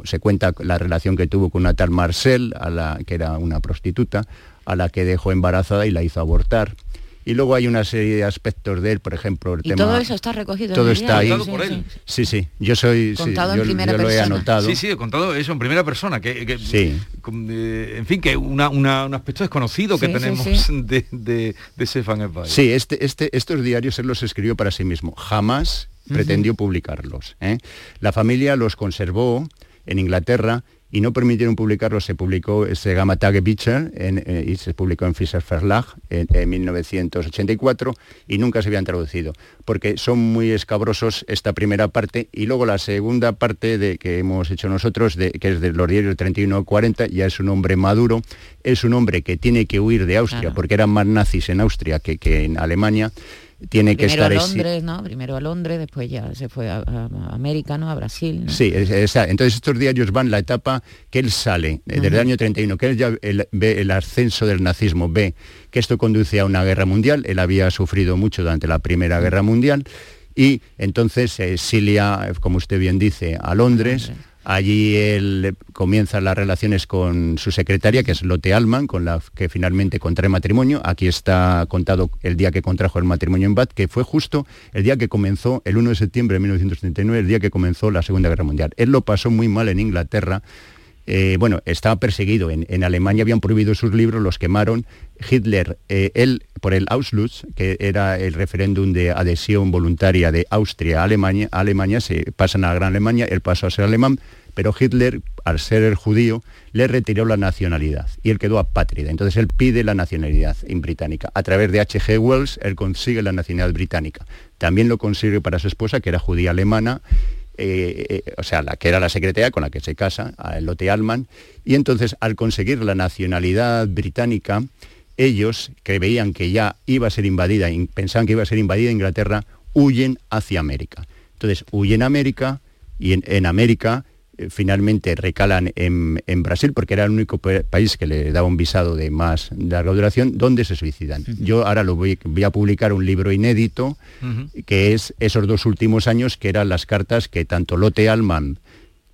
Speaker 14: se cuenta la relación que tuvo con una tal Marcel, a la, que era una prostituta, a la que dejó embarazada y la hizo abortar. Y luego hay una serie de aspectos de él, por ejemplo, el
Speaker 15: y
Speaker 14: tema...
Speaker 15: todo eso está recogido.
Speaker 14: Todo
Speaker 15: en
Speaker 14: está ahí.
Speaker 1: por él.
Speaker 14: Sí, sí, yo soy... sí,
Speaker 15: Contado en
Speaker 14: yo,
Speaker 15: primera
Speaker 14: yo lo he anotado.
Speaker 1: Sí, sí, he contado eso en primera persona, que, que-
Speaker 14: Sí.
Speaker 1: con- eh, en fin, que una, una- un aspecto desconocido que
Speaker 14: Sí,
Speaker 1: tenemos
Speaker 14: sí.
Speaker 1: de, de, de Stefan Zweig.
Speaker 14: Sí, este, este, estos diarios él los escribió para sí mismo. Jamás pretendió publicarlos. ¿eh? La familia los conservó en Inglaterra y no permitieron publicarlos. Se publicó, se llama Tagebücher en, eh, y se publicó en Fischer Verlag en, en 1984 y nunca se habían traducido porque son muy escabrosos esta primera parte y luego la segunda parte de que hemos hecho nosotros, de, que es de los diarios 31-40, ya es un hombre maduro, es un hombre que tiene que huir de Austria
Speaker 15: Claro.
Speaker 14: porque eran más nazis en Austria que, que en Alemania. Tiene que
Speaker 15: Primero a
Speaker 14: estar exi-
Speaker 15: Londres, ¿no? Primero a Londres, después ya se fue a, a- a América, ¿no? A Brasil. ¿no?
Speaker 14: Sí, es- es- entonces estos diarios van la etapa que él sale eh, desde el año 31, que él ya el- ve el ascenso del nazismo, ve que esto conduce a una guerra mundial, él había sufrido mucho durante la Primera Guerra Mundial y entonces se exilia, eh, como usted bien dice, a Londres. Allí él comienza las relaciones con su secretaria, que es Lotte Alman, con la que finalmente contrae matrimonio. Aquí está contado el día que contrajo el matrimonio en Bath, que fue justo el día que comenzó, el 1 de septiembre de 1939, el día que comenzó la Segunda Guerra Mundial. Él lo pasó muy mal en Inglaterra. Eh, bueno, estaba perseguido. En, en Alemania habían prohibido sus libros, los quemaron. Hitler, eh, él, por el Auslutz, que era el referéndum de adhesión voluntaria de Austria a Alemania, a Alemania se pasan a la Gran Alemania, él pasó a ser alemán, pero Hitler, al ser el judío, le retiró la nacionalidad y él quedó apátrida. Entonces él pide la nacionalidad británica. A través de H.G. Wells, él consigue la nacionalidad británica. También lo consigue para su esposa, que era judía alemana, eh, eh, o sea, la que era la secretaria con la que se casa, a Lotte Alman, y entonces al conseguir la nacionalidad británica, ellos, que veían que ya iba a ser invadida, pensaban que iba a ser invadida Inglaterra, huyen hacia América. Entonces, huyen a América y en, América finalmente recalan en, en Brasil porque era el único pa- país que le daba un visado de más larga duración, donde se suicidan. Yo ahora lo voy, voy a publicar un libro inédito que es esos dos últimos años que eran las cartas que tanto Lotte Alman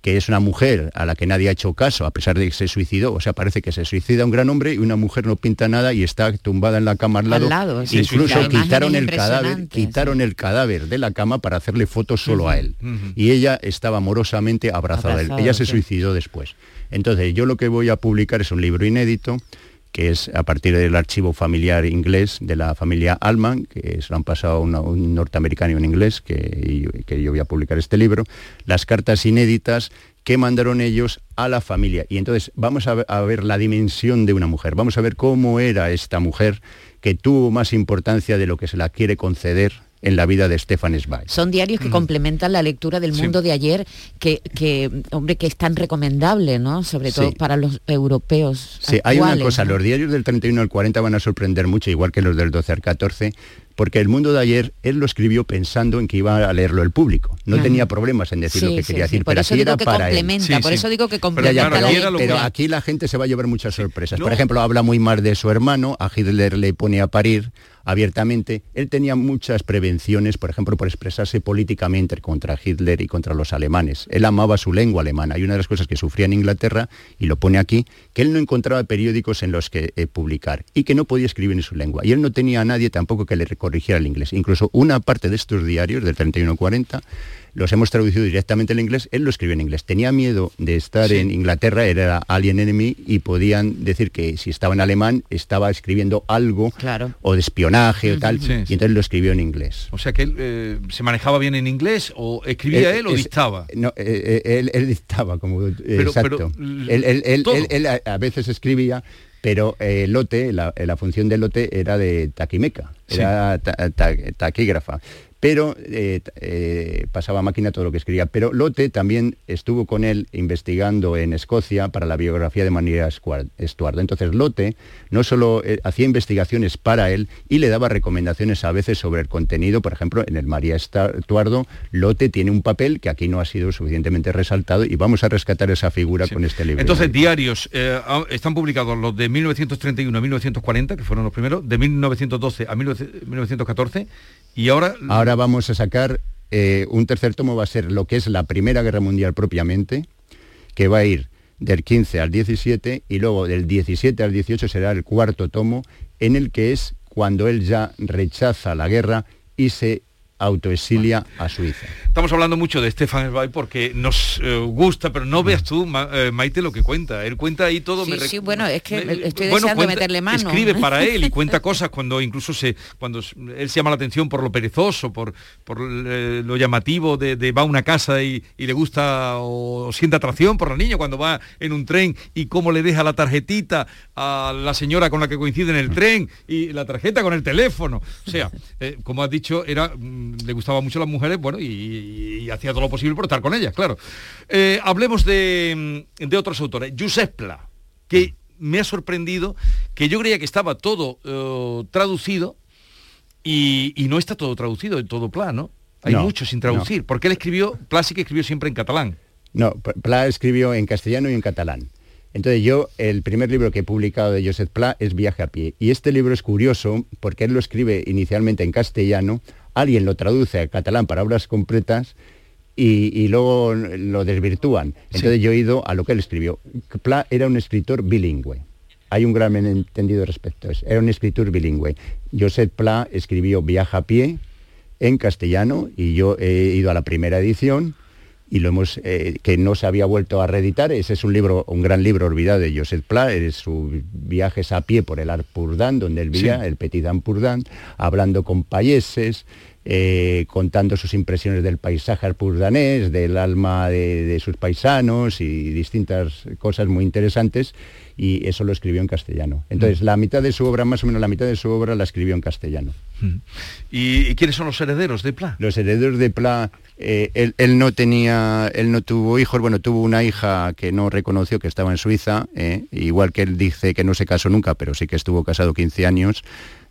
Speaker 14: que es una mujer a la que nadie ha hecho caso, a pesar de que se suicidó, o sea, parece que se suicida un gran hombre y una mujer no pinta nada y está tumbada en la cama al lado.
Speaker 15: Al lado, sí,
Speaker 14: Incluso quitaron el cadáver, quitaron el cadáver de la cama para hacerle fotos solo a él. Y ella estaba amorosamente abrazada a él.
Speaker 15: Abrazada,
Speaker 14: Ella se
Speaker 15: sí.
Speaker 14: suicidó después. Entonces, yo lo que voy a publicar es un libro inédito que es a partir del archivo familiar inglés de la familia Alman, que se lo han pasado una- un norteamericano y un inglés, que, yo voy a publicar este libro, las cartas inéditas que mandaron ellos a la familia. Y entonces vamos a ver la dimensión de una mujer, vamos a ver cómo era esta mujer que tuvo más importancia de lo que se la quiere conceder en la vida de Stefan Zweig.
Speaker 15: Son diarios que complementan la lectura del
Speaker 14: Sí.
Speaker 15: mundo de ayer, que, que, hombre, que es tan recomendable, ¿no? Sobre todo
Speaker 14: Sí.
Speaker 15: para los europeos.
Speaker 14: Sí, hay una cosa,
Speaker 15: ¿no?
Speaker 14: los diarios del 31 al 40 van a sorprender mucho, igual que los del 12 al 14, porque el mundo de ayer, él lo escribió pensando en que iba a leerlo el público. No
Speaker 15: Ajá.
Speaker 14: tenía problemas en decir
Speaker 15: Sí,
Speaker 14: lo que
Speaker 15: sí,
Speaker 14: quería
Speaker 15: sí,
Speaker 14: decir,
Speaker 15: por
Speaker 14: pero
Speaker 15: digo
Speaker 14: era
Speaker 15: que
Speaker 14: para él.
Speaker 15: complementa, por eso digo que complementa
Speaker 14: ya, pero, aquí la gente se va a llevar muchas sorpresas.
Speaker 1: No.
Speaker 14: Por ejemplo, habla muy mal de su hermano, a Hitler le pone a parir abiertamente. Él tenía muchas prevenciones, por ejemplo, por expresarse políticamente contra Hitler y contra los alemanes. Él amaba su lengua alemana. Y una de las cosas que sufría en Inglaterra, y lo pone aquí, que él no encontraba periódicos en los que eh, publicar y que no podía escribir en su lengua. Y él no tenía a nadie tampoco que le corrigiera el inglés. Incluso una parte de estos diarios del 31-40 los hemos traducido directamente al inglés, él lo escribió en inglés. Tenía miedo de estar
Speaker 1: Sí.
Speaker 14: en Inglaterra, era alien enemy y podían decir que si estaba en alemán estaba escribiendo algo
Speaker 15: Claro.
Speaker 14: o de espionaje o tal,
Speaker 1: Sí,
Speaker 14: y entonces lo escribió en inglés.
Speaker 1: O sea que él eh, se manejaba bien en inglés o escribía
Speaker 14: Eh,
Speaker 1: él o
Speaker 14: es-
Speaker 1: dictaba.
Speaker 14: No, eh, él, él dictaba como
Speaker 1: Pero-
Speaker 14: exacto.
Speaker 1: pero,
Speaker 14: él, él- él-
Speaker 1: todo.
Speaker 14: él- él a, a veces escribía, pero eh, Lote, la, la función de Lote era de taquimeca,
Speaker 1: Sí.
Speaker 14: era ta- ta- taquígrafa. Pero eh, eh, pasaba máquina todo lo que escribía. Pero Lotte también estuvo con él investigando en Escocia para la biografía de María Estuardo. Entonces Lotte no solo eh, hacía investigaciones para él y le daba recomendaciones a veces sobre el contenido, por ejemplo, en el María Estuardo, Lotte tiene un papel que aquí no ha sido suficientemente resaltado y vamos a rescatar esa figura con este libro.
Speaker 1: Entonces, diarios, están publicados los de 1931 a 1940, que fueron los primeros, de 1912 a 1914, y ahora...
Speaker 14: Ahora vamos a sacar eh, un tercer tomo, va a ser lo que es la Primera Guerra Mundial propiamente, que va a ir del 15 al 17 y luego del 17 al 18 será el cuarto tomo, en el que es cuando él ya rechaza la guerra y se autoexilia a Suiza.
Speaker 1: Estamos hablando mucho de Stefan Zweig porque nos eh, gusta, pero no veas tú, eh, Maite, lo que cuenta. Él cuenta ahí todo.
Speaker 15: Sí, sí bueno, es que estoy deseando meterle mano.
Speaker 1: Escribe para él y cuenta cosas cuando incluso se, cuando él se llama la atención por lo perezoso, por, por eh, lo llamativo de, va a una casa y, le gusta o, siente atracción por la niña cuando va en un tren y cómo le deja la tarjetita a la señora con la que coincide en el tren y la tarjeta con el teléfono. O sea, como has dicho, era mm, le gustaba mucho a las mujeres, bueno, y, hacía todo lo posible por estar con ellas, claro. Eh, hablemos de, de, otros autores. Josep Pla, que me ha sorprendido, que yo creía que estaba todo eh, traducido y, no está todo traducido en todo Pla, ¿no? Hay mucho sin traducir, porque él escribió, Pla sí que escribió siempre en catalán.
Speaker 14: No, Pla escribió en castellano y en catalán. Entonces yo, el primer libro que he publicado de Josep Pla es Viaje a pie. Y este libro es curioso porque él lo escribe inicialmente en castellano, alguien lo traduce a catalán para obras completas y, luego lo desvirtúan. Entonces yo he ido a lo que él escribió. Pla era un escritor bilingüe. Hay un gran entendido respecto a eso. Era un escritor bilingüe. Josep Pla escribió Viaja a pie en castellano y yo he ido a la primera edición y lo hemos eh, que no se había vuelto a reeditar. Ese es un libro, un gran libro olvidado de Josep Pla, es su viajes a pie por el Arpurdán, donde él vivía, el Petit Ampurdán, hablando con payeses, eh, contando sus impresiones del paisaje arpurdanés, del alma de, sus paisanos y distintas cosas muy interesantes, y eso lo escribió en castellano. Entonces, mm. la mitad de su obra, más o menos la mitad de su obra, la escribió en castellano.
Speaker 1: Mm. ¿Y, quiénes son los herederos de Pla?
Speaker 14: Los herederos de Pla, eh, él, no tenía, él no tuvo hijos, bueno, tuvo una hija que no reconoció que estaba en Suiza, eh, igual que él dice que no se casó nunca, pero sí que estuvo casado 15 años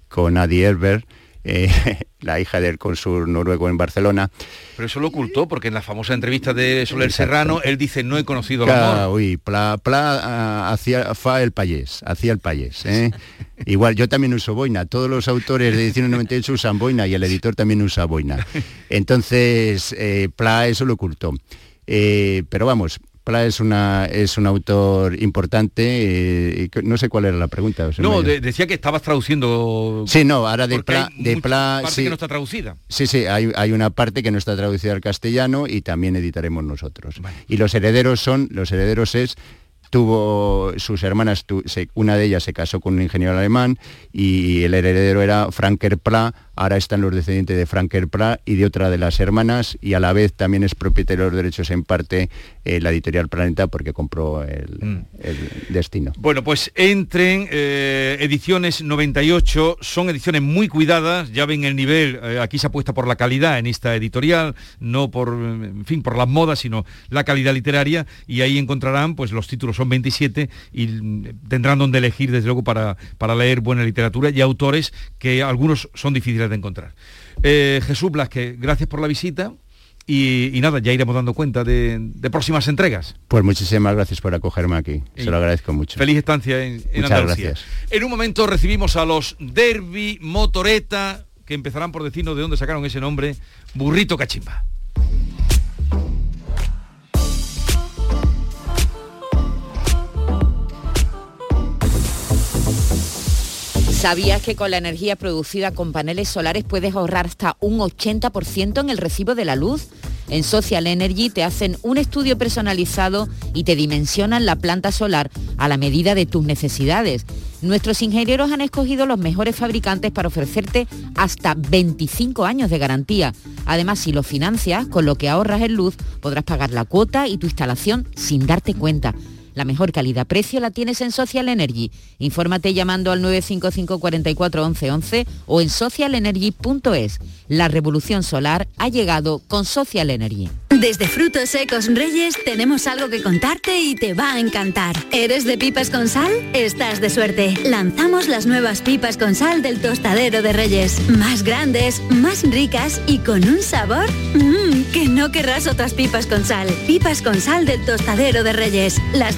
Speaker 14: con Adi Herbert, eh, la hija del cónsul noruego en Barcelona.
Speaker 1: Pero eso lo ocultó porque en la famosa entrevista de Soler Serrano él dice no he conocido la amor.
Speaker 14: Uy, pla, ah, hacía fa el payés, hacía el payés. ¿eh? Igual yo también uso boina, todos los autores de edición 98 usan boina y el editor también usa boina. Entonces, eh, Pla eso lo ocultó. pero vamos, Pla es, una, es un autor importante, eh, no sé cuál era la pregunta.
Speaker 1: No, decía que estabas traduciendo...
Speaker 14: Sí, no, ahora de Pla... De Pla
Speaker 1: parte que no está traducida.
Speaker 14: Sí, sí, hay, una parte que no está traducida al castellano y también editaremos nosotros. Y los herederos son, los herederos es tuvo sus hermanas, una de ellas se casó con un ingeniero alemán y el heredero era Franker Pla, ahora están los descendientes de Franker Pla y de otra de las hermanas y a la vez también es propietario de los derechos en parte eh, la editorial Planeta porque compró el, mm. destino.
Speaker 1: Bueno, pues entren eh, ediciones 98, son ediciones muy cuidadas, ya ven el nivel, eh, aquí se apuesta por la calidad en esta editorial, no por, en fin, por las modas, sino la calidad literaria y ahí encontrarán, pues los títulos son 27 y tendrán donde elegir desde luego para, para leer buena literatura y autores que algunos son difíciles de encontrar. Eh, Jesús Blasque, gracias por la visita. Y, nada, ya iremos dando cuenta de, próximas entregas.
Speaker 14: Pues muchísimas gracias por acogerme aquí, se lo agradezco mucho.
Speaker 1: Feliz estancia en, en Muchas Gracias. En un momento recibimos a los Derby Motoreta, que empezarán por decirnos de dónde sacaron ese nombre, Burrito Cachimba.
Speaker 15: ¿Sabías que con la energía producida con paneles solares puedes ahorrar hasta un 80% en el recibo de la luz? En Social Energy te hacen un estudio personalizado y te dimensionan la planta solar a la medida de tus necesidades. Nuestros ingenieros han escogido los mejores fabricantes para ofrecerte hasta 25 años de garantía. Además, si lo financias, con lo que ahorras en luz, podrás pagar la cuota y tu instalación sin darte cuenta. La mejor calidad-precio la tienes en Social Energy. Infórmate llamando al 955 44 11 11 o en socialenergy.es. La revolución solar ha llegado con Social Energy.
Speaker 16: Desde Frutos Secos Reyes tenemos algo que contarte y te va a encantar. ¿Eres de pipas con sal? Estás de suerte. Lanzamos las nuevas pipas con sal del tostadero de Reyes. Más grandes, más ricas y con un sabor mmm, que no querrás otras pipas con sal. Pipas con sal del tostadero de Reyes. Las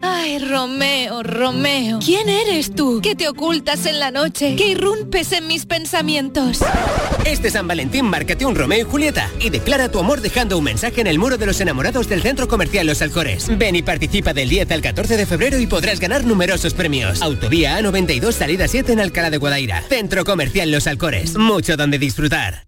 Speaker 10: Ay, Romeo, Romeo. ¿Quién eres tú? Que te ocultas en la noche, que irrumpes en mis pensamientos.
Speaker 11: Este San Valentín márcate un Romeo y Julieta y declara tu amor dejando un mensaje en el muro de los enamorados del Centro Comercial Los Alcores. Ven y participa del 10 al 14 de febrero y podrás ganar numerosos premios. Autovía A92 salida 7 en Alcalá de Guadaira. Centro Comercial Los Alcores. Mucho donde disfrutar.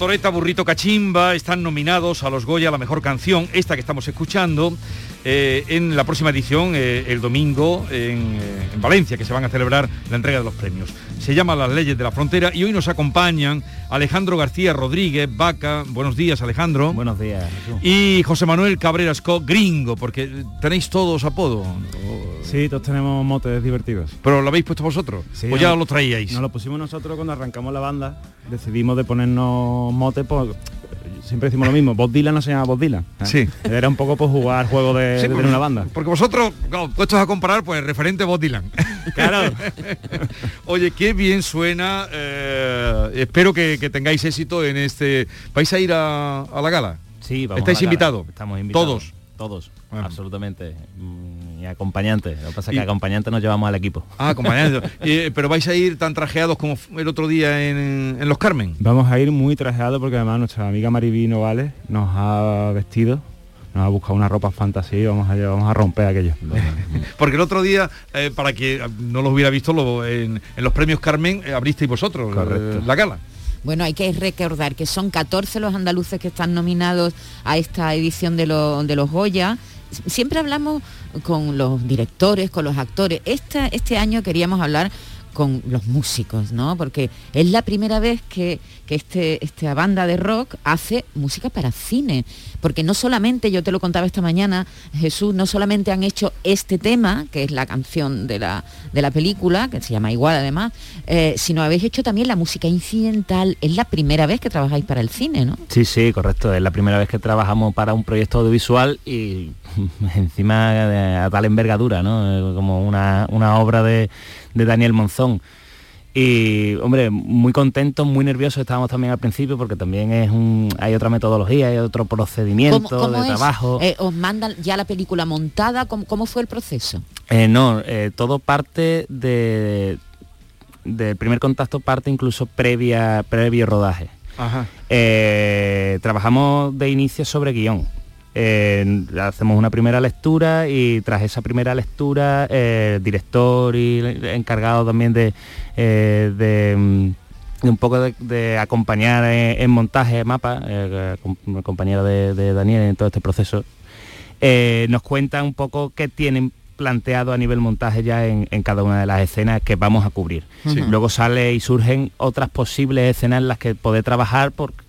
Speaker 1: Motoreta, Burrito Cachimba están nominados a los Goya a la mejor canción, esta que estamos escuchando, eh, en la próxima edición, eh, el domingo, en, eh, en Valencia, que se van a celebrar la entrega de los premios. Se llama Las leyes de la frontera y hoy nos acompañan Alejandro García Rodríguez, Vaca, buenos días Alejandro.
Speaker 17: Buenos días.
Speaker 1: Y José Manuel Cabrera Scott, gringo, porque tenéis todos apodo.
Speaker 17: Sí, todos tenemos motes divertidos.
Speaker 1: ¿Pero lo habéis puesto vosotros? ¿O ya lo traíais?
Speaker 17: Nos lo pusimos nosotros cuando arrancamos la banda. Decidimos de ponernos motes por... Siempre decimos lo mismo, Bob Dylan no se llama Bob Dylan. ¿eh?
Speaker 1: Sí.
Speaker 17: Era un poco por jugar juego de,
Speaker 1: Sí,
Speaker 17: de
Speaker 1: porque-
Speaker 17: tener una banda.
Speaker 1: Porque vosotros, claro, puestos a comparar, pues referente Bob Dylan.
Speaker 17: Claro.
Speaker 1: Oye, qué bien suena. eh, espero que, que tengáis éxito en este. ¿Vais a ir a, a la gala?
Speaker 17: Sí, vamos
Speaker 1: ¿Estáis invitados?
Speaker 17: Estamos invitados.
Speaker 1: Todos.
Speaker 17: Todos,
Speaker 1: Bueno.
Speaker 17: absolutamente. Mm, Y acompañantes. Lo que pasa es
Speaker 1: Y-
Speaker 17: que acompañantes nos llevamos al equipo.
Speaker 1: Ah, acompañando. Eh, pero vais a ir tan trajeados como el otro día en, en Los Carmen.
Speaker 17: Vamos a ir muy trajeados porque además nuestra amiga Mariví Novales nos ha vestido, nos ha buscado una ropa fantasía y vamos a, vamos a romper aquello.
Speaker 1: Porque el otro día, eh, para que no los hubiera visto, lo- en, en los premios Carmen eh, abristeis vosotros
Speaker 17: Correcto.
Speaker 1: eh, la gala.
Speaker 15: Bueno, hay que recordar que son 14 los andaluces que están nominados a esta edición de, lo- de los Goya. Siempre hablamos con los directores, con los actores. Este año queríamos hablar con los músicos, ¿no? Porque es la primera vez que, que este, esta banda de rock hace música para cine. Porque no solamente, yo te lo contaba esta mañana, Jesús, no solamente han hecho este tema, que es la canción de la, de la película, que se llama igual además, eh, sino habéis hecho también la música incidental. Es la primera vez que trabajáis para el cine, ¿no?
Speaker 18: Sí, sí, correcto. Es la primera vez que trabajamos para un proyecto audiovisual y encima de- a tal envergadura, ¿no? Eh, Como una, una obra de, de Daniel Monzón. Y, hombre, muy contentos, muy nerviosos estábamos también al principio porque también es un, hay otra metodología, hay otro procedimiento de
Speaker 15: es?
Speaker 18: trabajo.
Speaker 15: Eh, ¿Os mandan ya la película montada? ¿Cómo, cómo fue el proceso?
Speaker 18: Eh, no, eh, todo parte de del primer contacto parte incluso previa previo rodaje.
Speaker 1: Ajá.
Speaker 18: Eh, trabajamos de inicio sobre guion. Eh, hacemos una primera lectura y tras esa primera lectura eh, el director y el encargado también de, eh, de, mm, de un poco de, de acompañar en, en montaje mapa, eh, com- compañero de, de Daniel en todo este proceso, eh, nos cuenta un poco qué tienen planteado a nivel montaje ya en, en cada una de las escenas que vamos a cubrir.
Speaker 19: Sí.
Speaker 18: Luego sale y surgen otras posibles escenas en las que poder trabajar porque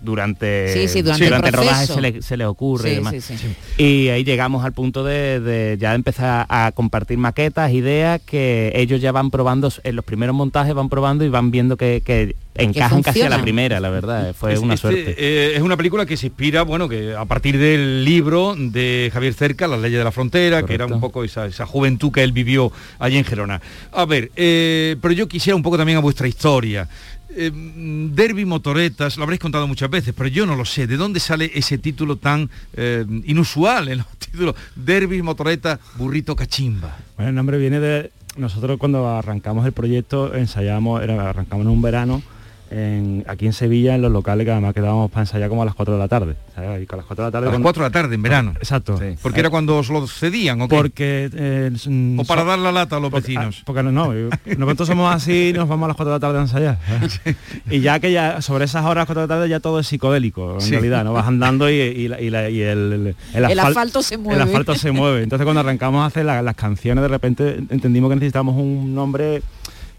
Speaker 18: durante,
Speaker 15: Sí, sí, durante el
Speaker 18: el rodaje se le, se le ocurre
Speaker 15: Sí,
Speaker 18: y demás.
Speaker 15: sí, sí.
Speaker 18: Y ahí llegamos al punto de, de ya empezar a compartir maquetas, ideas que ellos ya van probando, en los primeros montajes van probando y van viendo que, que encajan casi a la primera, la verdad. Fue
Speaker 1: Es-
Speaker 18: una
Speaker 1: este,
Speaker 18: suerte.
Speaker 1: eh, es una película que se inspira, bueno, que a partir del libro de Javier Cerca, Las leyes de la frontera, que era un poco esa, esa juventud que él vivió allí en Gerona. A ver, eh, pero yo quisiera un poco también a vuestra historia. Eh, Derby Motoretas, lo habréis contado muchas veces, pero yo no lo sé. ¿De dónde sale ese título tan eh, inusual en los títulos? Derby Motoreta, Burrito Cachimba.
Speaker 17: Bueno, el nombre viene de nosotros cuando arrancamos el proyecto ensayamos, arrancamos en un verano en- aquí en Sevilla en los locales que además quedábamos para ensayar como a las 4 de la tarde. ¿sabes? Y a las 4 de la tarde.
Speaker 1: A las
Speaker 17: cuando-
Speaker 1: 4 de la tarde, en verano.
Speaker 17: Exacto.
Speaker 1: Porque era cuando os lo cedían, ¿o qué?
Speaker 17: Porque... eh,
Speaker 1: O para
Speaker 17: so-
Speaker 1: dar la lata a los
Speaker 17: porque-
Speaker 1: vecinos.
Speaker 17: ah, Porque no, no, nosotros somos así y nos vamos a las 4 de la tarde a ensayar. ¿sabes? Y ya que ya sobre esas horas 4 de la tarde ya todo es psicodélico, en
Speaker 15: Sí.
Speaker 17: realidad, ¿no? Vas andando y, y la- y la- y el,
Speaker 15: El
Speaker 17: asfal-
Speaker 15: asfalto se mueve.
Speaker 17: El asfalto se mueve. Entonces cuando arrancamos a hacer la- las canciones, de repente entendimos que necesitábamos un nombre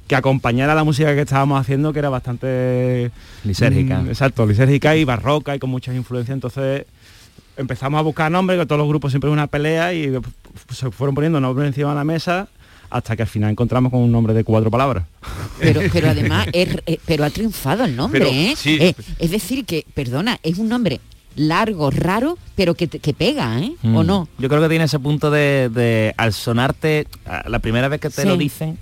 Speaker 17: que acompañara la música que estábamos haciendo, que era bastante
Speaker 18: Lisérgica.
Speaker 17: mm, exacto, lisérgica y barroca y con muchas influencias. Entonces empezamos a buscar nombres, que todos los grupos siempre es una pelea y pues, se fueron poniendo nombres encima de la mesa hasta que al final encontramos con un nombre de cuatro palabras.
Speaker 15: Pero, pero además, es- eh, pero ha triunfado el nombre,
Speaker 17: Pero,
Speaker 15: ¿eh?
Speaker 17: sí.
Speaker 15: Eh, Es decir, que, perdona, es un nombre largo, raro, pero que, te- que pega, ¿eh? ¿O
Speaker 18: Mm.
Speaker 15: no?
Speaker 18: Yo creo que tiene ese punto de, de al sonarte, la primera vez que te
Speaker 15: Sí.
Speaker 18: lo dicen,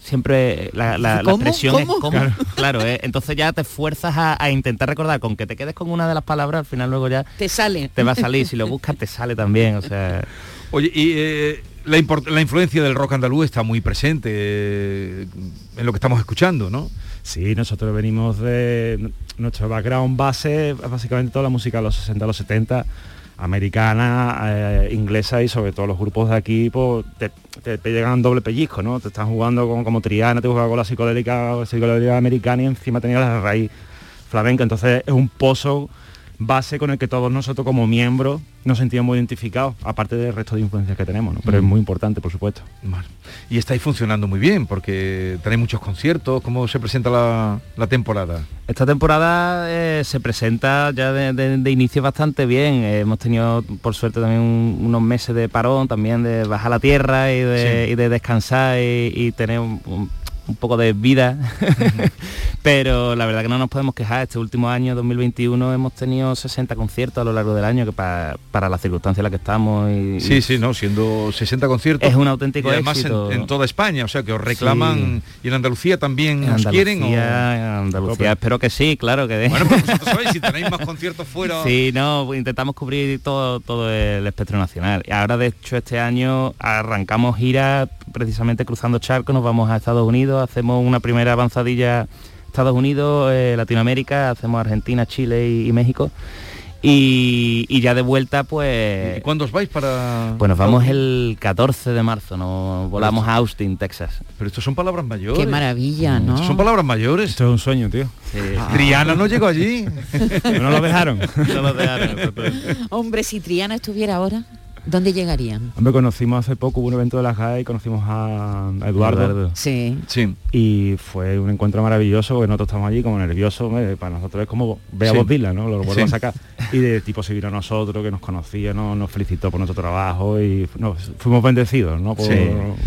Speaker 18: siempre la, la- la
Speaker 15: ¿Cómo?
Speaker 18: expresión
Speaker 15: ¿Cómo?
Speaker 18: es como,
Speaker 15: Claro.
Speaker 18: claro, ¿eh? entonces ya te fuerzas a, a intentar recordar, con que te quedes con una de las palabras, al final luego ya
Speaker 15: te sale.
Speaker 18: te va a salir, si lo buscas te sale también, o sea...
Speaker 1: Oye, y eh, la, import- la influencia del rock andaluz está muy presente eh, en lo que estamos escuchando, ¿no?
Speaker 17: Sí, nosotros venimos de nuestro background base, básicamente toda la música de los 60, los 70, americana, eh, inglesa y sobre todo los grupos de aquí, pues, te, te pegan doble pellizco, ¿no? Te están jugando con, como Triana, te jugaba con la psicodélica, psicodélica americana y encima tenía la raíz flamenca, entonces es un pozo base con el que todos nosotros como miembros nos sentíamos identificados, aparte del resto de influencias que tenemos, ¿no? Pero es
Speaker 1: Mm.
Speaker 17: muy importante, por supuesto.
Speaker 1: Vale. Y estáis funcionando muy bien porque tenéis muchos conciertos. ¿Cómo se presenta la, la temporada?
Speaker 18: Esta temporada eh, se presenta ya de, de- de inicio bastante bien. Eh, hemos tenido, por suerte, también un- unos meses de parón, también de bajar la tierra y de,
Speaker 1: Sí.
Speaker 18: y de descansar y, y tener un, un- un poco de vida. Pero la verdad que no nos podemos quejar. Este último año, 2021, hemos tenido 60 conciertos a lo largo del año, que pa- para las circunstancias en las que estamos. Y,
Speaker 1: Sí, sí, ¿no? Siendo 60 conciertos.
Speaker 18: Es un auténtico
Speaker 1: y además
Speaker 18: éxito.
Speaker 1: En, en toda España, o sea, que os reclaman. Y en Andalucía también
Speaker 18: En
Speaker 1: os quieren. o-
Speaker 18: Andalucía, en Andalucía, espero que sí, claro que
Speaker 1: Bueno, pues vosotros sabéis, si tenéis más conciertos fuera...
Speaker 18: Sí, no, intentamos cubrir todo, todo el espectro nacional. Y ahora, de hecho, este año arrancamos gira precisamente cruzando charcos, nos vamos a Estados Unidos, hacemos una primera avanzadilla Estados Unidos, eh, Latinoamérica, hacemos Argentina, Chile y, y México. Y, y ya de vuelta, pues...
Speaker 1: ¿Y cuándo os vais para...?
Speaker 18: Pues nos vamos el 14 de marzo, nos volamos a Austin, Texas.
Speaker 1: Pero estos son palabras mayores.
Speaker 15: Qué maravilla, ¿no?
Speaker 1: Estos son palabras mayores.
Speaker 17: Esto es un sueño, tío.
Speaker 1: Triana no llegó allí.
Speaker 17: no lo dejaron.
Speaker 18: No lo dejaron.
Speaker 15: Hombre, si Triana estuviera ahora. ¿Dónde llegarían?
Speaker 17: Hombre, conocimos hace poco, hubo un evento de las GAE y conocimos a, a Eduardo.
Speaker 18: Eduardo.
Speaker 15: Sí.
Speaker 1: Sí.
Speaker 17: Y fue un encuentro maravilloso porque nosotros estamos allí como nerviosos, para nosotros es como ver a
Speaker 1: Sí.
Speaker 17: ¿no? Lo vuelvo
Speaker 1: Sí.
Speaker 17: a sacar. Y de tipo se vino a nosotros, que nos conocía, ¿no? nos felicitó por nuestro trabajo y no, fuimos bendecidos, ¿no? Por,
Speaker 1: Sí.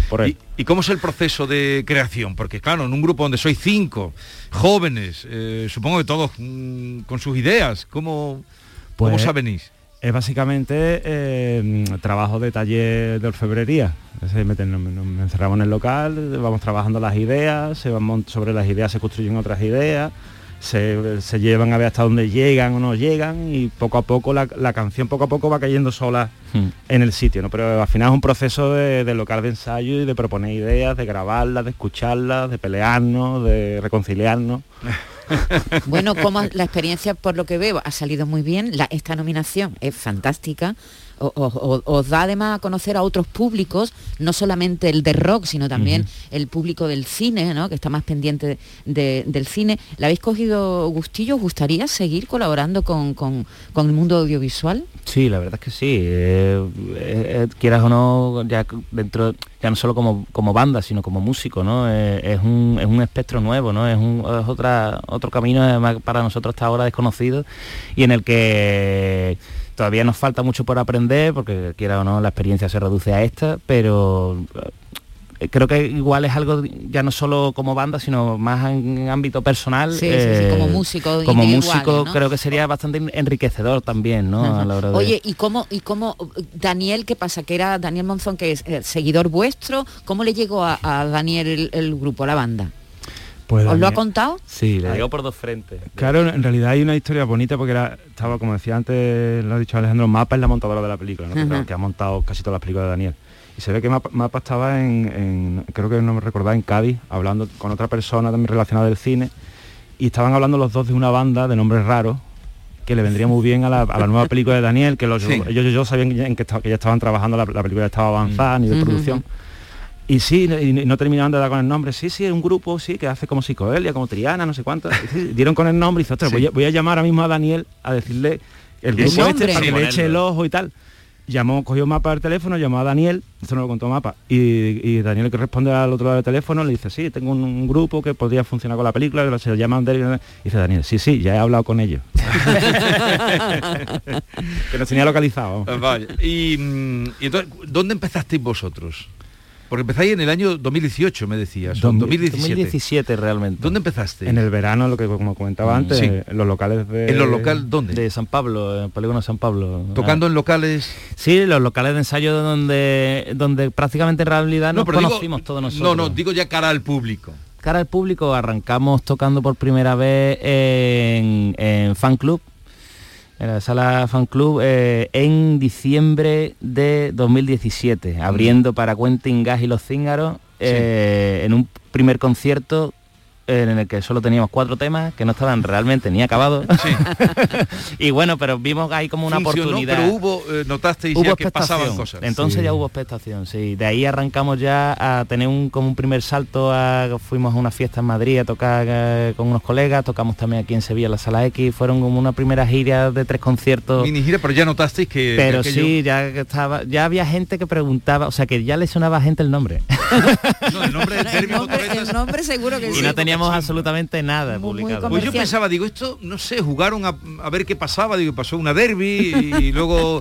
Speaker 17: por él.
Speaker 1: ¿Y, y cómo es el proceso de creación? Porque claro, en un grupo donde sois cinco, jóvenes, eh, supongo que todos mm, con sus ideas, ¿cómo, cómo
Speaker 17: Pues,
Speaker 1: os avenís?
Speaker 17: Es básicamente eh, trabajo de taller de orfebrería. Decir, meten- nos, encerramos en el local, vamos trabajando las ideas, se van sobre las ideas se construyen otras ideas, se, se llevan a ver hasta dónde llegan o no llegan y poco a poco la, la canción poco a poco va cayendo sola
Speaker 18: Hmm.
Speaker 17: en el sitio, ¿no? Pero al final es un proceso de, de local de ensayo y de proponer ideas, de grabarlas, de escucharlas, de pelearnos, de reconciliarnos.
Speaker 15: Bueno, como la experiencia, por lo que veo, ha salido muy bien. La- esta nominación es fantástica. Os da además a conocer a otros públicos, no solamente el de rock, sino también el público del cine, ¿no? que está más pendiente de- del cine. ¿La habéis cogido gustillo? ¿Os gustaría seguir colaborando con, con- con el mundo audiovisual?
Speaker 18: Sí, la verdad es que sí. eh, eh, eh, quieras o no, ya dentro, ya no solo como, como banda, sino como músico, ¿no? Es, un, es un espectro nuevo, ¿no? Es, un, es otra, otro camino además para nosotros hasta ahora desconocido y en el que todavía nos falta mucho por aprender, porque quiera o no, la experiencia se reduce a esta, pero eh, creo que igual es algo ya no solo como banda, sino más en ámbito personal.
Speaker 15: Sí, sí, sí, como músico
Speaker 18: Como músico
Speaker 15: ¿no?
Speaker 18: creo que sería bastante en- enriquecedor también, ¿no? A la hora de-
Speaker 15: Oye, ¿y cómo, ¿y cómo Daniel, qué pasa? Que era Daniel Monzón, que es eh, seguidor vuestro, ¿cómo le llegó a, a Daniel el, el grupo, la banda?
Speaker 17: Pues
Speaker 15: ¿Os lo ha contado?
Speaker 18: Sí, le digo por dos frentes.
Speaker 17: Claro, en realidad hay una historia bonita porque era, estaba, como decía antes, lo ha dicho Alejandro, Mapa es la montadora de la película, ¿no? que, ha montado casi todas las películas de Daniel. Y se ve que Mapa, Mapa estaba en, en- creo que no me recordaba, en Cádiz, hablando con otra persona también relacionada del cine, y estaban hablando los dos de una banda de nombres raros que le vendría muy bien a la, a la nueva película de Daniel, que los,
Speaker 1: Sí.
Speaker 17: ellos, ellos sabían que, que ya estaban trabajando, la, la película ya estaba avanzada, ni de
Speaker 15: Ujú,
Speaker 17: producción. Y sí, y no terminaban de dar con el nombre. Sí, sí, es un grupo, sí, que hace como psicodelia, como Triana, no sé cuánto. Sí, dieron con el nombre y dice, ostras,
Speaker 1: Sí.
Speaker 17: voy, a, voy a llamar ahora mismo a Daniel a decirle el grupo este para que le eche el ojo y tal. Llamó, cogió mapa del teléfono, llamó a Daniel, esto no lo contó mapa, y, y Daniel que responde al otro lado del teléfono le dice, sí, tengo un, un grupo que podría funcionar con la película, se llaman Derby", y dice Daniel, sí, sí, ya he hablado con ellos. que nos tenía localizado.
Speaker 1: Vaya. Y, mm, y entonces, ¿dónde empezasteis vosotros? Porque empezáis en el año 2018, me decías. o 2017.
Speaker 18: 2017 realmente.
Speaker 1: ¿Dónde empezaste?
Speaker 17: En el verano, lo que como comentaba
Speaker 18: Mm,
Speaker 17: antes,
Speaker 1: sí.
Speaker 17: en los locales de...
Speaker 1: ¿En los locales dónde?
Speaker 18: De San Pablo, en el polígono San Pablo.
Speaker 1: Tocando en locales...
Speaker 18: Sí, los locales de ensayo donde donde prácticamente en realidad nos
Speaker 1: digo-
Speaker 18: conocimos todos nosotros.
Speaker 1: No, no, digo ya cara al público.
Speaker 18: cara al público arrancamos tocando por primera vez en, en Fan Club, en la sala Fan Club, eh, en diciembre de 2017, abriendo para Quentin Gas y los Cíngaros, eh, en un primer concierto en el que solo teníamos cuatro temas que no estaban realmente ni acabados. y bueno, pero vimos ahí como una
Speaker 1: Funcionó,
Speaker 18: oportunidad.
Speaker 1: Pero hubo, eh, notasteis
Speaker 18: Hubo
Speaker 1: ya que
Speaker 18: expectación.
Speaker 1: pasaban cosas.
Speaker 18: Entonces
Speaker 17: Sí.
Speaker 18: ya hubo expectación, sí. De ahí arrancamos ya a tener un como un primer salto a fuimos a una fiesta en Madrid a tocar eh, con unos colegas, tocamos también aquí en Sevilla en la Sala X, fueron como una primera gira de tres conciertos.
Speaker 1: Mini gira, pero ya notasteis que...
Speaker 18: pero
Speaker 1: aquello-
Speaker 18: sí, ya estaba, ya había gente que preguntaba, o sea que ya le sonaba a gente el nombre.
Speaker 1: No, el nombre del
Speaker 15: El nombre,
Speaker 1: Motoretas-
Speaker 15: el nombre seguro que
Speaker 18: y
Speaker 15: sí.
Speaker 18: no teníamos absolutamente nada
Speaker 15: Muy- muy
Speaker 18: publicado.
Speaker 1: Pues yo pensaba, digo, esto, no sé, jugaron a, a ver qué pasaba, digo, pasó una derby y, luego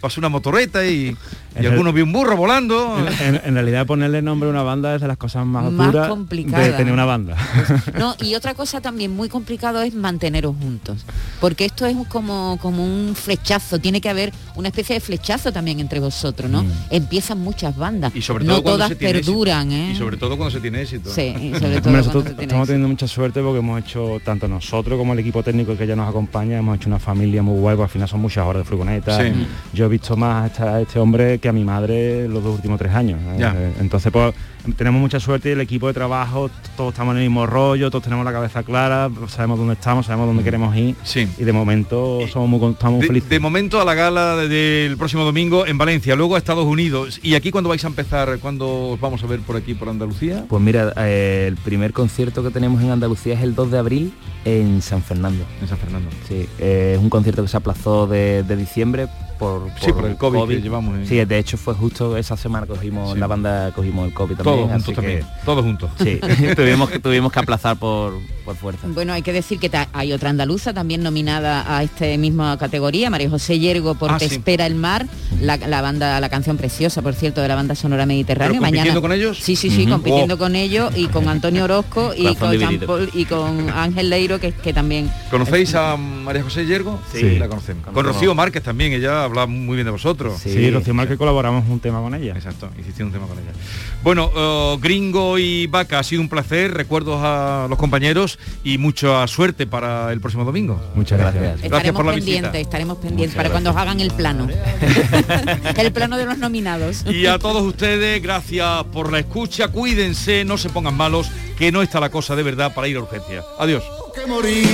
Speaker 1: pasó una motoreta y, y
Speaker 17: En
Speaker 1: alguno vio un burro volando.
Speaker 17: En, en- en realidad ponerle nombre a una banda es de las cosas más,
Speaker 15: Más
Speaker 17: duras de tener una banda.
Speaker 15: No, y otra cosa también muy complicado es manteneros juntos. Porque esto es como, como un flechazo, tiene que haber una especie de flechazo también entre vosotros, ¿no? Empiezan muchas bandas.
Speaker 1: Y sobre todo
Speaker 15: no
Speaker 1: cuando
Speaker 15: todas
Speaker 1: se tiene
Speaker 15: perduran,
Speaker 1: éxito.
Speaker 15: ¿eh?
Speaker 1: Y sobre todo cuando se tiene éxito.
Speaker 15: Sí, y sobre todo
Speaker 17: nosotros
Speaker 15: se tiene
Speaker 17: estamos
Speaker 15: éxito.
Speaker 17: teniendo mucha suerte porque hemos hecho, tanto nosotros como el equipo técnico que ya nos acompaña, hemos hecho una familia muy guay, porque al final son muchas horas de furgoneta.
Speaker 1: Sí.
Speaker 17: Yo he visto más a este hombre que a mi madre los dos últimos tres años. ¿eh?
Speaker 1: Ya.
Speaker 17: Eh, Entonces, pues, tenemos mucha suerte y el equipo de trabajo, todos estamos en el mismo rollo, todos tenemos la cabeza clara, sabemos dónde estamos, sabemos dónde queremos ir.
Speaker 1: Sí.
Speaker 17: Y de momento somos muy, estamos muy
Speaker 1: De,
Speaker 17: felices.
Speaker 1: de momento a la gala de- del próximo domingo en Valencia, luego a Estados Unidos. ¿Y aquí cuándo vais a empezar? ¿Cuándo os vamos a ver por aquí, por Andalucía?
Speaker 18: Pues mira, eh, el primer concierto que tenemos en Andalucía es el 2 de abril en San Fernando.
Speaker 1: En San Fernando.
Speaker 18: Sí, eh, es un concierto que se aplazó de, de diciembre por,
Speaker 1: Sí, por el COVID que llevamos en-
Speaker 18: Sí, de hecho fue justo esa semana que cogimos
Speaker 1: Sí.
Speaker 18: la banda, cogimos el COVID también.
Speaker 1: Todos juntos
Speaker 18: que-
Speaker 1: también, todos juntos.
Speaker 18: Sí, tuvimos, que, tuvimos que aplazar por, por fuerza.
Speaker 15: Bueno, hay que decir que hay otra andaluza también nominada a esta misma categoría, María José Yergo por
Speaker 1: Ah,
Speaker 15: Te
Speaker 1: sí.
Speaker 15: espera el mar, la, la banda, la canción preciosa, por cierto, de la banda sonora mediterránea.
Speaker 1: ¿Pero compitiendo
Speaker 15: Mañana,
Speaker 1: con ellos?
Speaker 15: Sí, sí, sí, compitiendo
Speaker 1: Oh.
Speaker 15: con ellos y con Antonio Orozco y con, Jean
Speaker 1: dividido.
Speaker 15: Paul y con Ángel Leiro, que, que también
Speaker 1: ¿Conocéis a María José Yergo?
Speaker 17: Sí.
Speaker 1: la conocemos. Con. Rocío Márquez también, ella habla muy bien de vosotros.
Speaker 17: Sí, Rocío Márquez colaboramos un tema con ella.
Speaker 1: Exacto, hiciste un tema con ella. Bueno, eh, Gringo y Vaca, ha sido un placer, recuerdos a los compañeros y mucha suerte para el próximo domingo.
Speaker 17: Muchas gracias.
Speaker 1: Gracias
Speaker 15: estaremos
Speaker 1: por la
Speaker 15: pendientes,
Speaker 1: visita.
Speaker 15: estaremos pendientes para cuando
Speaker 1: gracias.
Speaker 15: hagan el plano. el plano de los nominados.
Speaker 1: Y a todos ustedes, gracias por la escucha, cuídense, no se pongan malos, que no está la cosa de verdad para ir a urgencia. Adiós.
Speaker 20: que morir.